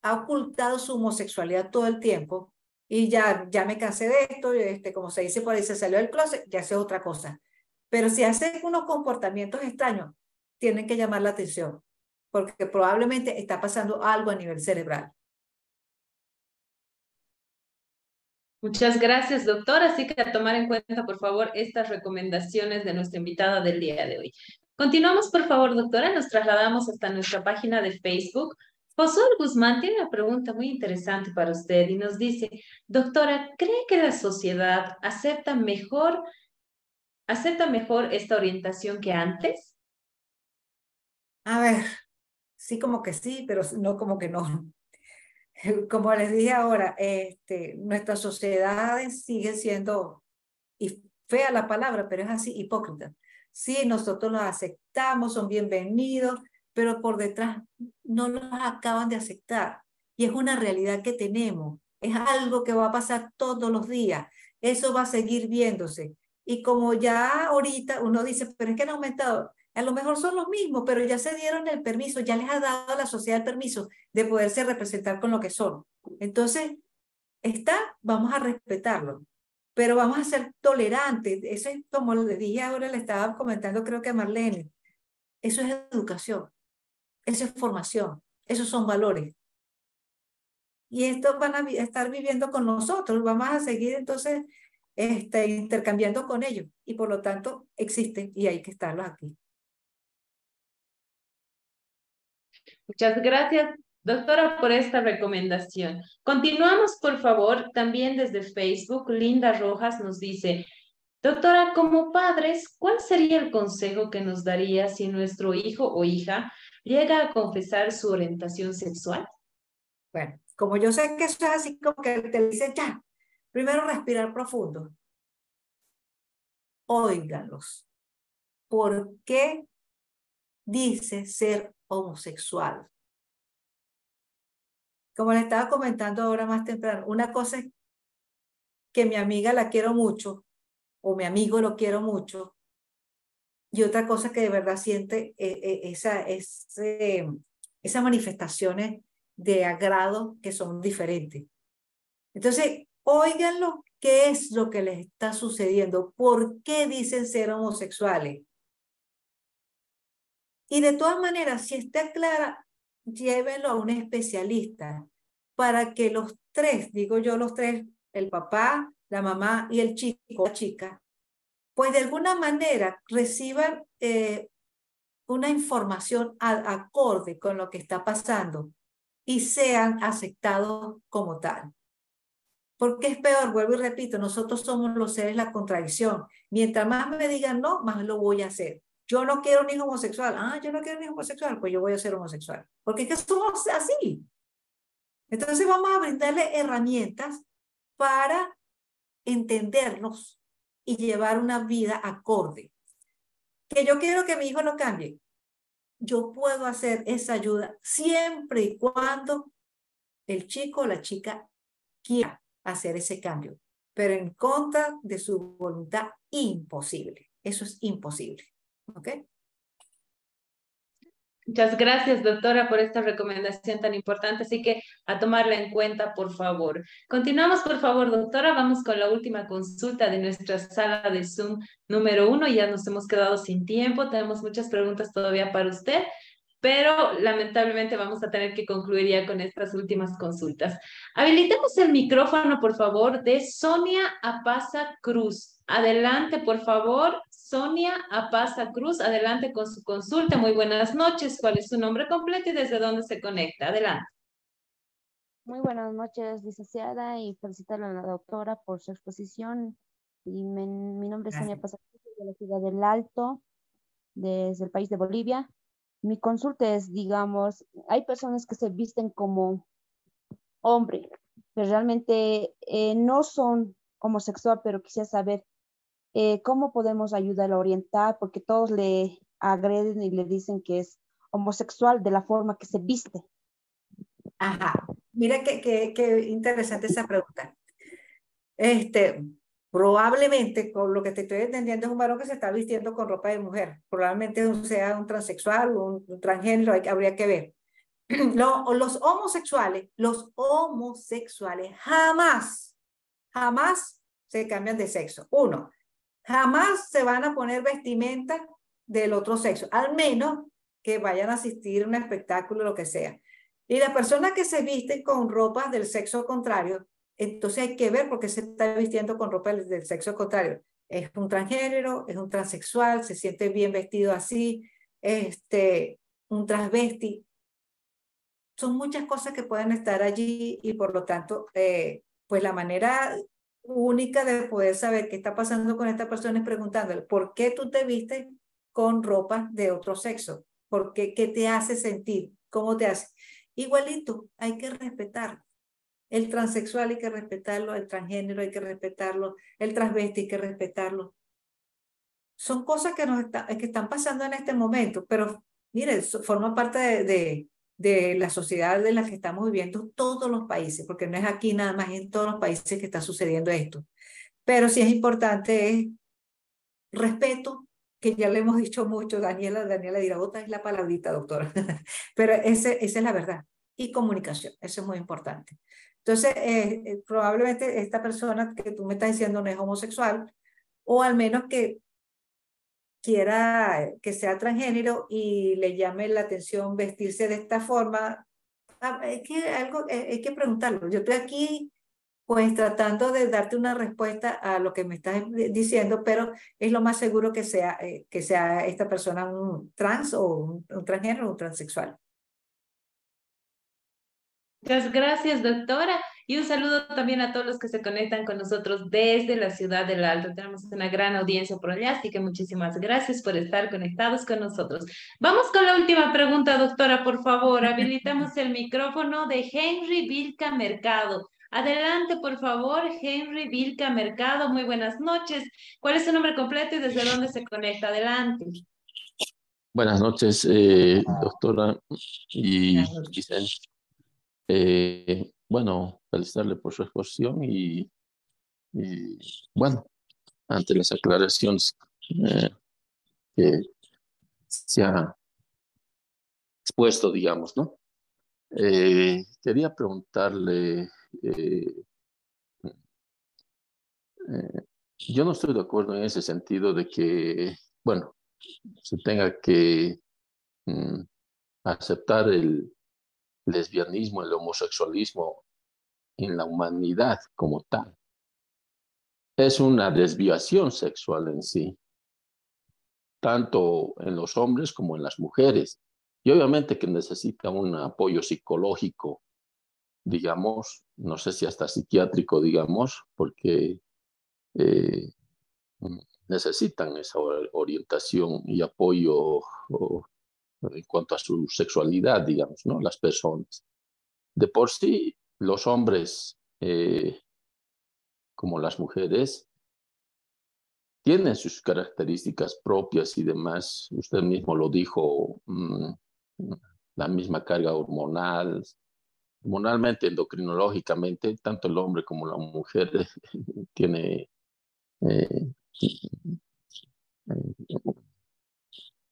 [SPEAKER 6] ha ocultado su homosexualidad todo el tiempo y ya, ya me cansé de esto, este, como se dice por ahí, se salió del closet, ya hace otra cosa. Pero si hace unos comportamientos extraños, tienen que llamar la atención, porque probablemente está pasando algo a nivel cerebral.
[SPEAKER 1] Muchas gracias, doctora. Así que a tomar en cuenta, por favor, estas recomendaciones de nuestra invitada del día de hoy. Continuamos, por favor, doctora. Nos trasladamos hasta nuestra página de Facebook. José Guzmán tiene una pregunta muy interesante para usted y nos dice, doctora, ¿cree que la sociedad acepta mejor, acepta mejor esta orientación que antes?
[SPEAKER 6] A ver, sí como que sí, pero no como que no. como les dije ahora, este, nuestras sociedades siguen siendo, y fea la palabra, pero es así, hipócrita. Sí, nosotros los aceptamos, son bienvenidos, pero por detrás no los acaban de aceptar. Y es una realidad que tenemos, es algo que va a pasar todos los días. eso va a seguir viéndose. Y como ya ahorita uno dice, pero es que han aumentado, a lo mejor son los mismos, pero ya se dieron el permiso, ya les ha dado la sociedad el permiso de poderse representar con lo que son. Entonces, está, vamos a respetarlo, pero vamos a ser tolerantes. Eso es como le dije ahora, le estaba comentando creo que a Marlene, eso es educación, eso es formación, esos son valores. Y estos van a estar viviendo con nosotros, vamos a seguir entonces este, intercambiando con ellos y por lo tanto existen y hay que estarlos aquí.
[SPEAKER 1] Muchas gracias, doctora, por esta recomendación. Continuamos, por favor, también desde Facebook. Linda Rojas nos dice, doctora, como padres, ¿cuál sería el consejo que nos daría si nuestro hijo o hija llega a confesar su orientación sexual?
[SPEAKER 6] Bueno, como yo sé que eso es así como que te dice ya, primero respirar profundo. Óigalos. ¿Por qué dice ser homosexual. Como le estaba comentando ahora más temprano, una cosa es que mi amiga la quiero mucho o mi amigo lo quiero mucho y otra cosa que de verdad siente eh, eh, esa, ese, esas manifestaciones de agrado que son diferentes. Entonces, óiganlo, ¿qué es lo que les está sucediendo? ¿Por qué dicen ser homosexuales? Y de todas maneras, si está clara, llévenlo a un especialista para que los tres, digo yo los tres, el papá, la mamá y el chico, la chica, pues de alguna manera reciban eh, una información acorde con lo que está pasando y sean aceptados como tal. Porque es peor, vuelvo y repito, nosotros somos los seres la contradicción. Mientras más me digan no, más lo voy a hacer. Yo no quiero ni homosexual. Ah, yo no quiero ni homosexual, pues yo voy a ser homosexual. Porque es que somos así. Entonces vamos a brindarle herramientas para entendernos y llevar una vida acorde. Que yo quiero que mi hijo no cambie. Yo puedo hacer esa ayuda siempre y cuando el chico o la chica quiera hacer ese cambio. Pero en contra de su voluntad, imposible. Eso es imposible. ¿Ok?
[SPEAKER 1] Muchas gracias, doctora, por esta recomendación tan importante, así que a tomarla en cuenta, por favor. Continuamos, por favor, doctora. Vamos con la última consulta de nuestra sala de Zoom número uno. Ya nos hemos quedado sin tiempo, tenemos muchas preguntas todavía para usted, pero lamentablemente vamos a tener que concluir ya con estas últimas consultas. Habilitemos el micrófono, por favor, de Sonia Apaza Cruz. Adelante, por favor, Sonia Apaza Cruz, adelante con su consulta. Muy buenas noches. ¿Cuál es su nombre completo y desde dónde se conecta? Adelante.
[SPEAKER 2] Muy buenas noches, licenciada, y felicitarle a la doctora por su exposición. Y mi nombre es Sonia Apaza Cruz, de la ciudad del Alto, desde el país de Bolivia. Mi consulta es, digamos, hay personas que se visten como hombre, pero realmente eh, no son homosexual, pero quisiera saber eh, ¿cómo podemos ayudar a orientar? Porque todos le agreden y le dicen que es homosexual de la forma que se viste.
[SPEAKER 6] Ajá, mira qué, qué, interesante esa pregunta. Este, probablemente, con lo que te estoy entendiendo, es un varón que se está vistiendo con ropa de mujer. Probablemente sea un transexual o un, transgénero, hay, habría que ver. los homosexuales, los homosexuales jamás, jamás se cambian de sexo. Uno, jamás se van a poner vestimenta del otro sexo, al menos que vayan a asistir a un espectáculo o lo que sea. Y la persona que se viste con ropa del sexo contrario, entonces hay que ver por qué se está vistiendo con ropa del sexo contrario. Es un transgénero, es un transexual, se siente bien vestido así, este, un transvesti. Son muchas cosas que pueden estar allí y por lo tanto, eh, pues la manera única de poder saber qué está pasando con esta persona es preguntándole, ¿por qué tú te vistes con ropa de otro sexo? ¿Por qué? ¿Qué te hace sentir? ¿Cómo te hace? Igualito, hay que respetarlo. El transexual hay que respetarlo, el transgénero hay que respetarlo, el transvesti hay que respetarlo. Son cosas que, nos que están pasando en este momento, pero mire, forma parte de la sociedad en la que estamos viviendo todos los países, porque no es aquí nada más, en todos los países que está sucediendo esto. pero sí es importante es respeto, que ya le hemos dicho mucho, Daniela, Daniela dirá, otra es la palabrita, doctora, pero ese, esa es la verdad. Y comunicación, eso es muy importante. Entonces, eh, eh, probablemente esta persona que tú me estás diciendo no es homosexual, o al menos que quiera que sea transgénero y le llame la atención vestirse de esta forma, ah, es que algo, eh, hay que preguntarlo. Yo estoy aquí pues tratando de darte una respuesta a lo que me estás diciendo, pero es lo más seguro que sea, eh, que sea esta persona un trans o un, un transgénero o un transexual.
[SPEAKER 1] Muchas gracias, doctora. Y un saludo también a todos los que se conectan con nosotros desde la ciudad del Alto. Tenemos una gran audiencia por allá, así que muchísimas gracias por estar conectados con nosotros. Vamos con la última pregunta, doctora, por favor. Habilitamos el micrófono de Henry Vilca Mercado. Adelante, por favor, Henry Vilca Mercado. Muy buenas noches. ¿Cuál es su nombre completo y desde dónde se conecta? Adelante.
[SPEAKER 12] Buenas noches, eh, doctora y Giselle. Eh, bueno, felicitarle por su exposición y, bueno, ante las aclaraciones eh, que se ha expuesto, digamos, ¿no? quería preguntarle eh, eh, yo no estoy de acuerdo en ese sentido de que, bueno, se tenga que mm, aceptar el lesbianismo, el homosexualismo en la humanidad como tal. Es una desviación sexual en sí, tanto en los hombres como en las mujeres. Y obviamente que necesita un apoyo psicológico digamos, no sé si hasta psiquiátrico, digamos, porque eh, necesitan esa orientación y apoyo en cuanto a su sexualidad, digamos, ¿no? Las personas. De por sí, los hombres, eh, como las mujeres, tienen sus características propias y demás. Usted mismo lo dijo, mm, la misma carga hormonal, hormonalmente, endocrinológicamente, tanto el hombre como la mujer tiene eh,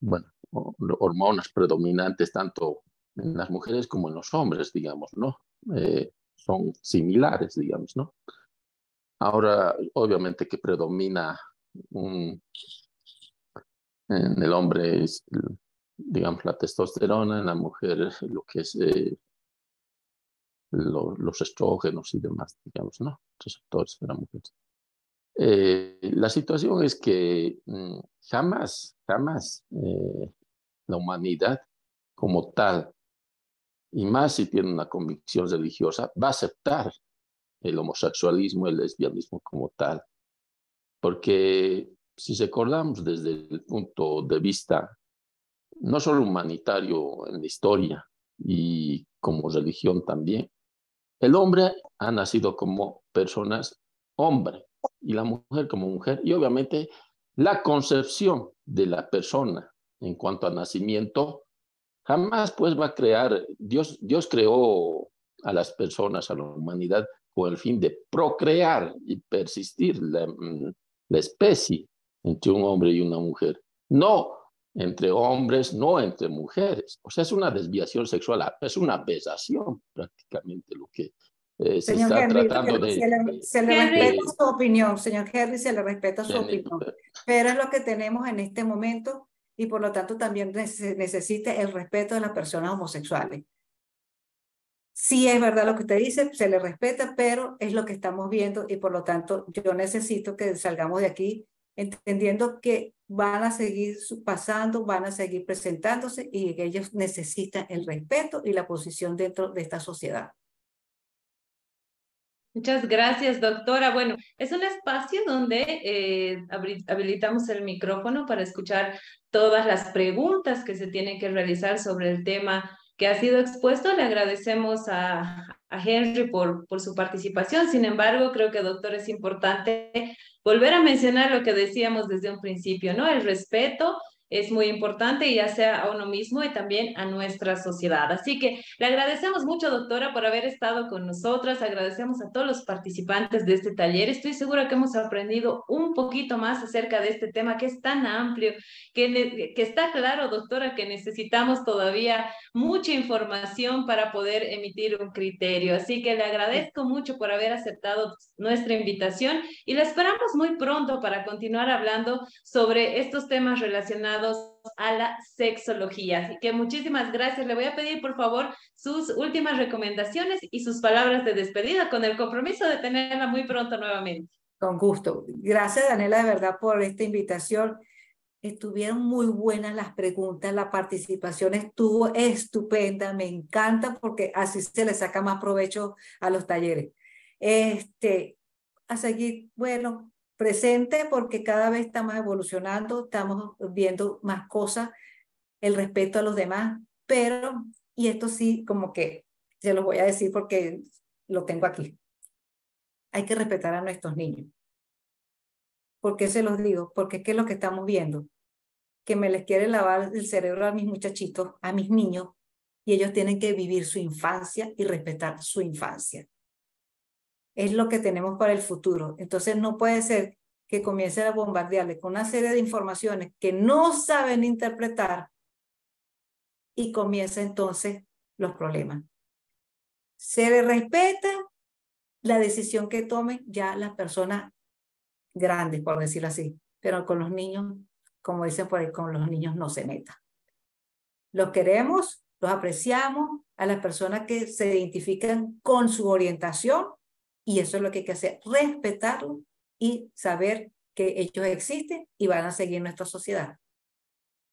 [SPEAKER 12] bueno, hormonas predominantes tanto en las mujeres como en los hombres, digamos, ¿no? Eh, son similares, digamos, ¿no? Ahora, obviamente que predomina en el hombre, digamos, la testosterona, en la mujer lo que es eh, los estrógenos y demás, digamos, ¿no? Receptores de la mujer. Eh, la situación es que mm, jamás, jamás eh, la humanidad como tal, y más si tiene una convicción religiosa, va a aceptar el homosexualismo, el lesbianismo como tal. Porque si recordamos desde el punto de vista no solo humanitario en la historia y como religión también, el hombre ha nacido como personas hombre y la mujer como mujer. Y obviamente la concepción de la persona en cuanto a nacimiento jamás pues va a crear, Dios, Dios creó a las personas, a la humanidad, con el fin de procrear y persistir la, mm, la especie entre un hombre y una mujer. No entre hombres, no entre mujeres. O sea, es una desviación sexual, es una besación prácticamente lo que eh, se está tratando de...
[SPEAKER 6] Se le, respeta su opinión, señor Henry, se le respeta su opinión. Pero es lo que tenemos en este momento y por lo tanto también necesita el respeto de las personas homosexuales. Sí es verdad lo que usted dice, se le respeta, pero es lo que estamos viendo y por lo tanto yo necesito que salgamos de aquí entendiendo que van a seguir pasando, van a seguir presentándose y ellos necesitan el respeto y la posición dentro de esta sociedad.
[SPEAKER 1] Muchas gracias, doctora. Bueno, es un espacio donde eh, habilitamos el micrófono para escuchar todas las preguntas que se tienen que realizar sobre el tema que ha sido expuesto. Le agradecemos a, a Henry por, por su participación. Sin embargo, creo que, doctor, es importante volver a mencionar lo que decíamos desde un principio, ¿no? El respeto es muy importante, ya sea a uno mismo y también a nuestra sociedad. Así que le agradecemos mucho, doctora, por haber estado con nosotras. Agradecemos a todos los participantes de este taller. Estoy segura que hemos aprendido un poquito más acerca de este tema que es tan amplio, que, que está claro, doctora, que necesitamos todavía mucha información para poder emitir un criterio. Así que le agradezco mucho por haber aceptado nuestra invitación y la esperamos muy pronto para continuar hablando sobre estos temas a la sexología. Así que muchísimas gracias. Le voy a pedir, por favor, sus últimas recomendaciones y sus palabras de despedida con el compromiso de tenerla muy pronto nuevamente.
[SPEAKER 6] Con gusto. Gracias, Daniela, de verdad, por esta invitación. Estuvieron muy buenas las preguntas, la participación estuvo estupenda, me encanta porque así se le saca más provecho a los talleres. Este, a seguir, bueno, presente porque cada vez estamos evolucionando, estamos viendo más cosas, el respeto a los demás, pero, y esto sí, como que se los voy a decir porque lo tengo aquí, hay que respetar a nuestros niños. ¿Por qué se los digo? Porque es que lo que estamos viendo que me les quiere lavar el cerebro a mis muchachitos, a mis niños, y ellos tienen que vivir su infancia y respetar su infancia. Es lo que tenemos para el futuro. Entonces no puede ser que comiencen a bombardearle con una serie de informaciones que no saben interpretar y comienza entonces los problemas. Se le respeta la decisión que tomen ya las personas grandes, por decirlo así, pero con los niños como dicen por ahí, con los niños no se meta. Los queremos, los apreciamos a las personas que se identifican con su orientación y eso es lo que hay que hacer, respetarlo y saber que ellos existen y van a seguir nuestra sociedad.